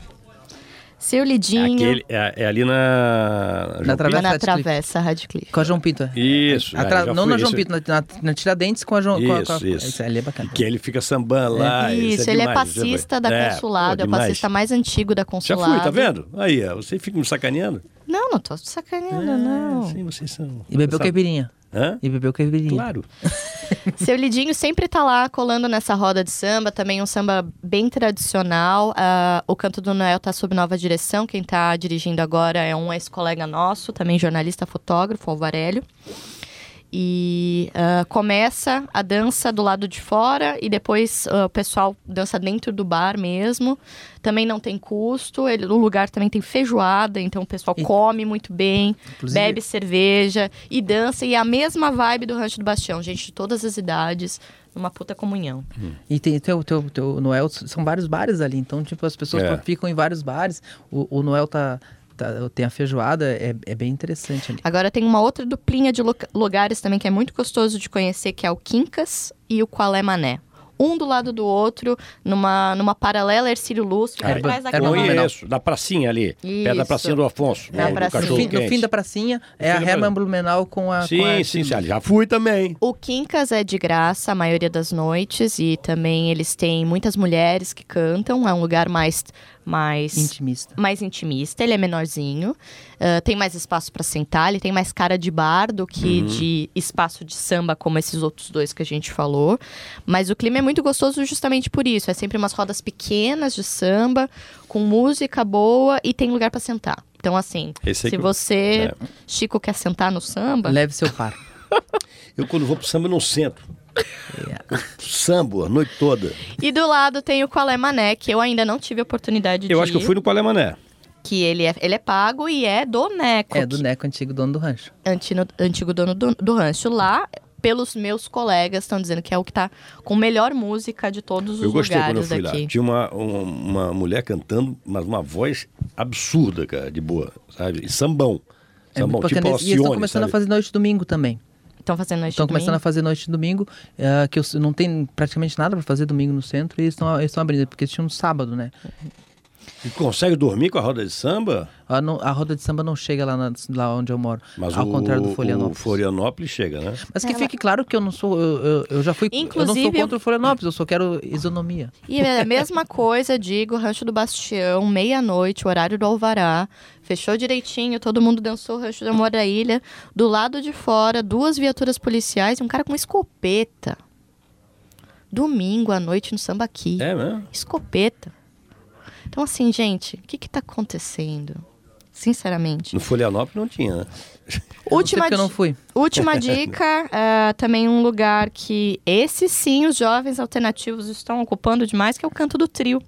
Seu Lidinho. É, aquele, é, é ali na. Na Travessa, na travessa Radcliffe. Com a João Pinto. É. Isso. Atra... Não na João Pinto, na, na, na Tiradentes com a João Isso, com a, com a... isso. ali é bacana. Que ele fica sambando lá. É. Isso, é ele demais, é passista da Consulado, é, pô, é o passista mais antigo da Consulado. Já fui, tá vendo? Aí, você fica me sacaneando? Não, não tô sacaneando, ah, não. Sim, vocês são. E bebeu caipirinha. Hã? E bebeu caipirinha. Claro. Seu Lidinho sempre tá lá colando nessa roda de samba, também um samba bem tradicional. Uh, o Canto do Noel tá sob nova direção. Quem tá dirigindo agora é um ex-colega nosso, também jornalista fotógrafo, Alvarélio. E uh, começa a dança do lado de fora e depois uh, o pessoal dança dentro do bar mesmo. Também não tem custo. Ele, o lugar também tem feijoada, então o pessoal e... come muito bem, Inclusive... bebe cerveja e dança. E é a mesma vibe do Rancho do Bastião, gente de todas as idades uma puta comunhão. Hum. E tem teu, teu, teu Noel, são vários bares ali, então, tipo, as pessoas é. ficam em vários bares. O, o Noel tá, Tá, tem a feijoada, é, é bem interessante ali. Agora tem uma outra duplinha de lugares também que é muito gostoso de conhecer, que é o Quincas e o Qualé Mané um do lado do outro, numa, numa paralela Ercílio Luz, fica ah, atrás daquela... Conheço, da pracinha ali, isso. perto da pracinha do Afonso. É, no, fim, no, fim, da pracinha, é a Herman Blumenau com a... Sim, com a... sim, sim, já fui também. O Quincas é de graça a maioria das noites e também eles têm muitas mulheres que cantam, é um lugar mais mais intimista. Mais intimista, ele é menorzinho, uh, tem mais espaço para sentar, ele tem mais cara de bar do que uhum. de espaço de samba como esses outros dois que a gente falou. Mas o clima é muito gostoso justamente por isso, é sempre umas rodas pequenas de samba com música boa e tem lugar para sentar. Então assim, se você, é. Chico quer sentar no samba, leve seu par. eu quando vou pro samba não sento. Yeah. Sambo a noite toda. E do lado tem o Qualé Mané, que eu ainda não tive a oportunidade eu de Eu acho que eu fui no Qualé Mané. Que ele é, ele é pago e é do Neco. É do Neco, antigo dono do rancho. Antigo, antigo dono do, do rancho. Lá, pelos meus colegas, estão dizendo que é o que tá com melhor música de todos os eu gostei lugares quando eu fui aqui. Lá. Tinha uma, uma, uma, mulher cantando, mas uma voz absurda, cara, de boa, sabe? E sambão. É sambão, tipo Alcione, E eles estão começando sabe? a fazer noite domingo também. Estão fazendo noite Estão começando a fazer noite de domingo, uh, que eu, não tem praticamente nada para fazer domingo no centro, e eles estão abrindo, porque eles tinham um sábado, né? E consegue dormir com a roda de samba? A, não, a roda de samba não chega lá, na, lá onde eu moro. Mas ao o, contrário do Florianópolis. O Florianópolis chega, né? Mas que Ela... fique claro que eu não sou. Eu, eu, eu já fui. Inclusive, eu não sou contra o Florianópolis, eu só quero isonomia. E é a mesma coisa, digo, Rancho do Bastião, meia-noite, horário do Alvará. Fechou direitinho, todo mundo dançou o Rancho da Mora Ilha. Do lado de fora, duas viaturas policiais e um cara com uma escopeta. Domingo à noite no samba aqui. É mesmo? Escopeta. Então, assim, gente, o que está acontecendo? Sinceramente. No Folianópolis não tinha, né? Última, eu não fui. Última dica, uh, também um lugar que esse sim os jovens alternativos estão ocupando demais, que é o Canto do Trio,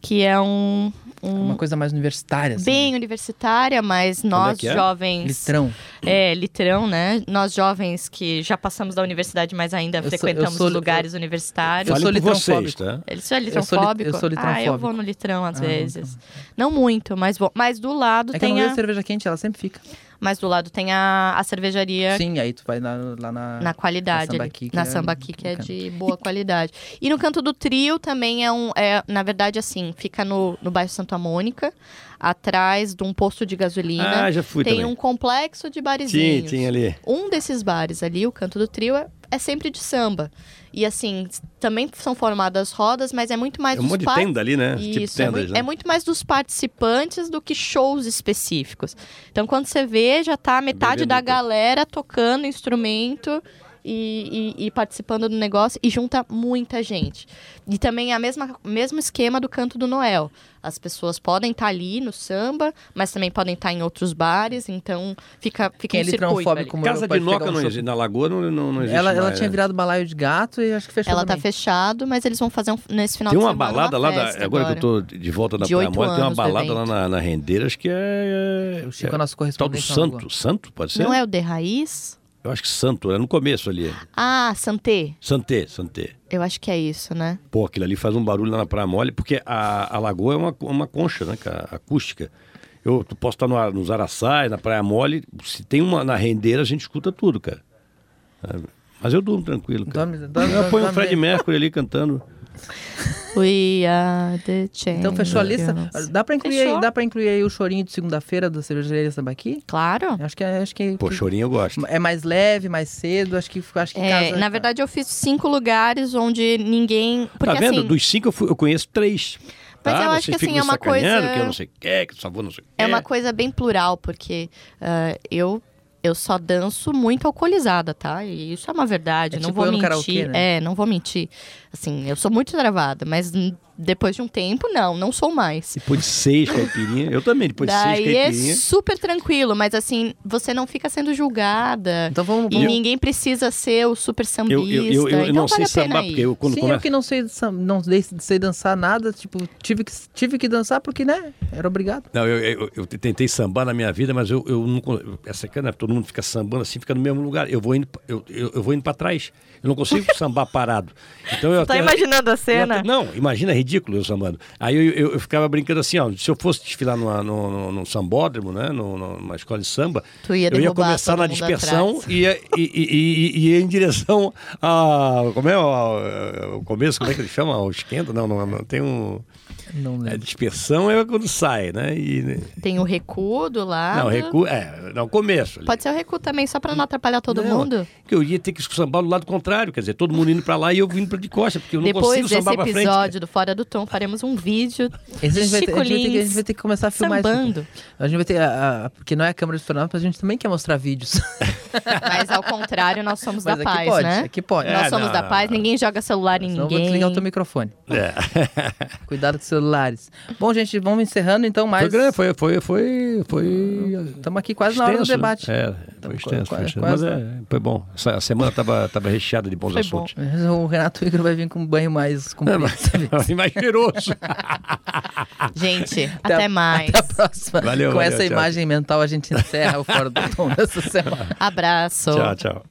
que é um, um, uma coisa mais universitária. Assim. Bem universitária, mas é nós é é? jovens. Litrão. É, litrão, né? Nós jovens que já passamos da universidade, mas ainda eu frequentamos sou, sou, lugares eu, universitários. Eu sou litrãofóbico. Tá? Ele é litrãofóbico? Eu sou, litrãofóbico. Ah, eu vou no litrão às ah, vezes. Não muito, mas vou. Mas do lado é tem. Que a... a cerveja quente, ela sempre fica. Mas do lado tem a, a cervejaria. Sim, aí tu vai na, lá na. Na qualidade. Na Sambaqui, que, na é, Sambaqui, que é de boa qualidade. E no canto do trio também é um. É, na verdade, assim, fica no, no bairro Santa Mônica, atrás de um posto de gasolina. Ah, já fui Tem também. um complexo de barezinhos. Sim, tem ali. Um desses bares ali, o canto do trio, é, é sempre de samba. E assim, também são formadas rodas, mas é muito mais é um monte de tenda ali, né? Isso, tipo tendas, é, muito, né? é muito mais dos participantes do que shows específicos. Então, quando você vê, já tá metade da galera tocando instrumento e, e, e, participando do negócio e junta muita gente. E também é a mesma mesmo esquema do canto do Noel. As pessoas podem estar tá ali no samba, mas também podem estar tá em outros bares, então fica, fica um circuito ali. Casa de Noca não existe, na Lagoa não, não, não existe Ela, mais, ela né? tinha virado balaio de gato e acho que fechou Ela também. tá fechado, mas eles vão fazer um, nesse final tem de uma semana balada uma lá, da, agora, agora, que eu tô de volta da Praia Mole, tem uma balada lá na, na Rendeiras que é... é o Chico é, é nosso correspondente. Tal do Santo, Santo, pode ser? Não é o De Raiz? Eu acho que Santo, é no começo ali. Ah, Santé. Santé, Santé. Eu acho que é isso, né? Pô, aquilo ali faz um barulho lá na Praia Mole, porque a, a lagoa é uma, uma concha, né, cara? Acústica. Eu posso estar no, nos Araçais, na Praia Mole, se tem uma na rendeira, a gente escuta tudo, cara. Mas eu durmo tranquilo, cara. Dorme, dorme, eu ponho o Fred Mercury ali cantando. We are the champions. Então fechou a lista. Dá pra incluir, aí, dá pra incluir aí o chorinho de segunda-feira da cervejaria Sambaqui? Claro. Acho que acho que Pô, chorinho eu gosto. É mais leve, mais cedo, acho que acho que é, casa, Na verdade eu fiz cinco lugares onde ninguém, porque Tá vendo? Assim, Dos cinco eu, fui, eu conheço três. Mas eu acho que assim, é uma coisa. Que eu não sei o que, que só não sei o É uma coisa bem plural, porque uh, eu eu só danço muito alcoolizada, tá? E isso é uma verdade, é não tipo vou mentir. Karaokê, né? É, não vou mentir. Assim, eu sou muito travada, mas depois de um tempo, não, não sou mais. Depois de seis caipirinhas, eu também, depois de seis caipirinhas. é super tranquilo, mas assim, você não fica sendo julgada. Então vamos, vamos. E ninguém precisa ser o super sambista. Eu, eu, eu, eu então não vale sei sambar, porque eu quando Sim, eu que não sei, não sei dançar nada, tipo, tive que, tive que dançar porque, né, era obrigado. Não, eu, eu, eu tentei sambar na minha vida, mas eu, eu não... Essa cana, todo mundo fica sambando assim, fica no mesmo lugar. Eu vou indo, eu, eu, eu vou indo para trás. Eu não consigo sambar parado. Então eu tá até, imaginando a cena? Até, não, imagina, é ridículo eu sambando. Aí eu, eu, eu, ficava brincando assim, ó, se eu fosse desfilar numa, no, no, no sambódromo, né, no, numa escola de samba, ia eu ia começar na dispersão e ia, e, e, e, ia em direção a... Como é o, o começo, como é que ele chama? O esquenta? Não, não, não tem um... Não lembro. A dispersão é quando sai, né? E, né? Tem o recuo do lado. Não, recuo, é, não, começo. Ali. Pode ser o recuo também, só para não atrapalhar todo não, mundo. Que eu ia ter que sambar do lado contrário, quer dizer, todo mundo indo para lá e eu vindo para de costa, porque eu não Depois consigo sambar para frente. Depois desse episódio do Fora do Tom, faremos um vídeo Esse a, gente vai ter, a, gente ter, a gente vai ter que começar a filmar sambando. isso. A gente vai ter, a, a, porque não é a câmera de mas a gente também quer mostrar vídeos. Mas ao contrário, nós somos mas da paz, pode, né? Aqui pode. Nós é, somos não, da paz, ninguém joga celular em ninguém. Não vou desligar o teu microfone. É. Cuidado com os celulares. Bom, gente, vamos encerrando então mais. Foi grande, foi. foi, foi, foi... Estamos aqui quase extenso, na hora do debate. É, foi extenso, quase, foi extenso. Quase, mas é, foi bom. A semana estava tava recheada de bons foi assuntos. Bom. O Renato Igor vai vir com um banho mais comprido. É, mais cheiroso. gente, até, até, mais. Até a próxima. Valeu, com valeu, essa tchau. imagem mental a gente encerra o Fora do Tom dessa semana. Abraço. Tchau, tchau.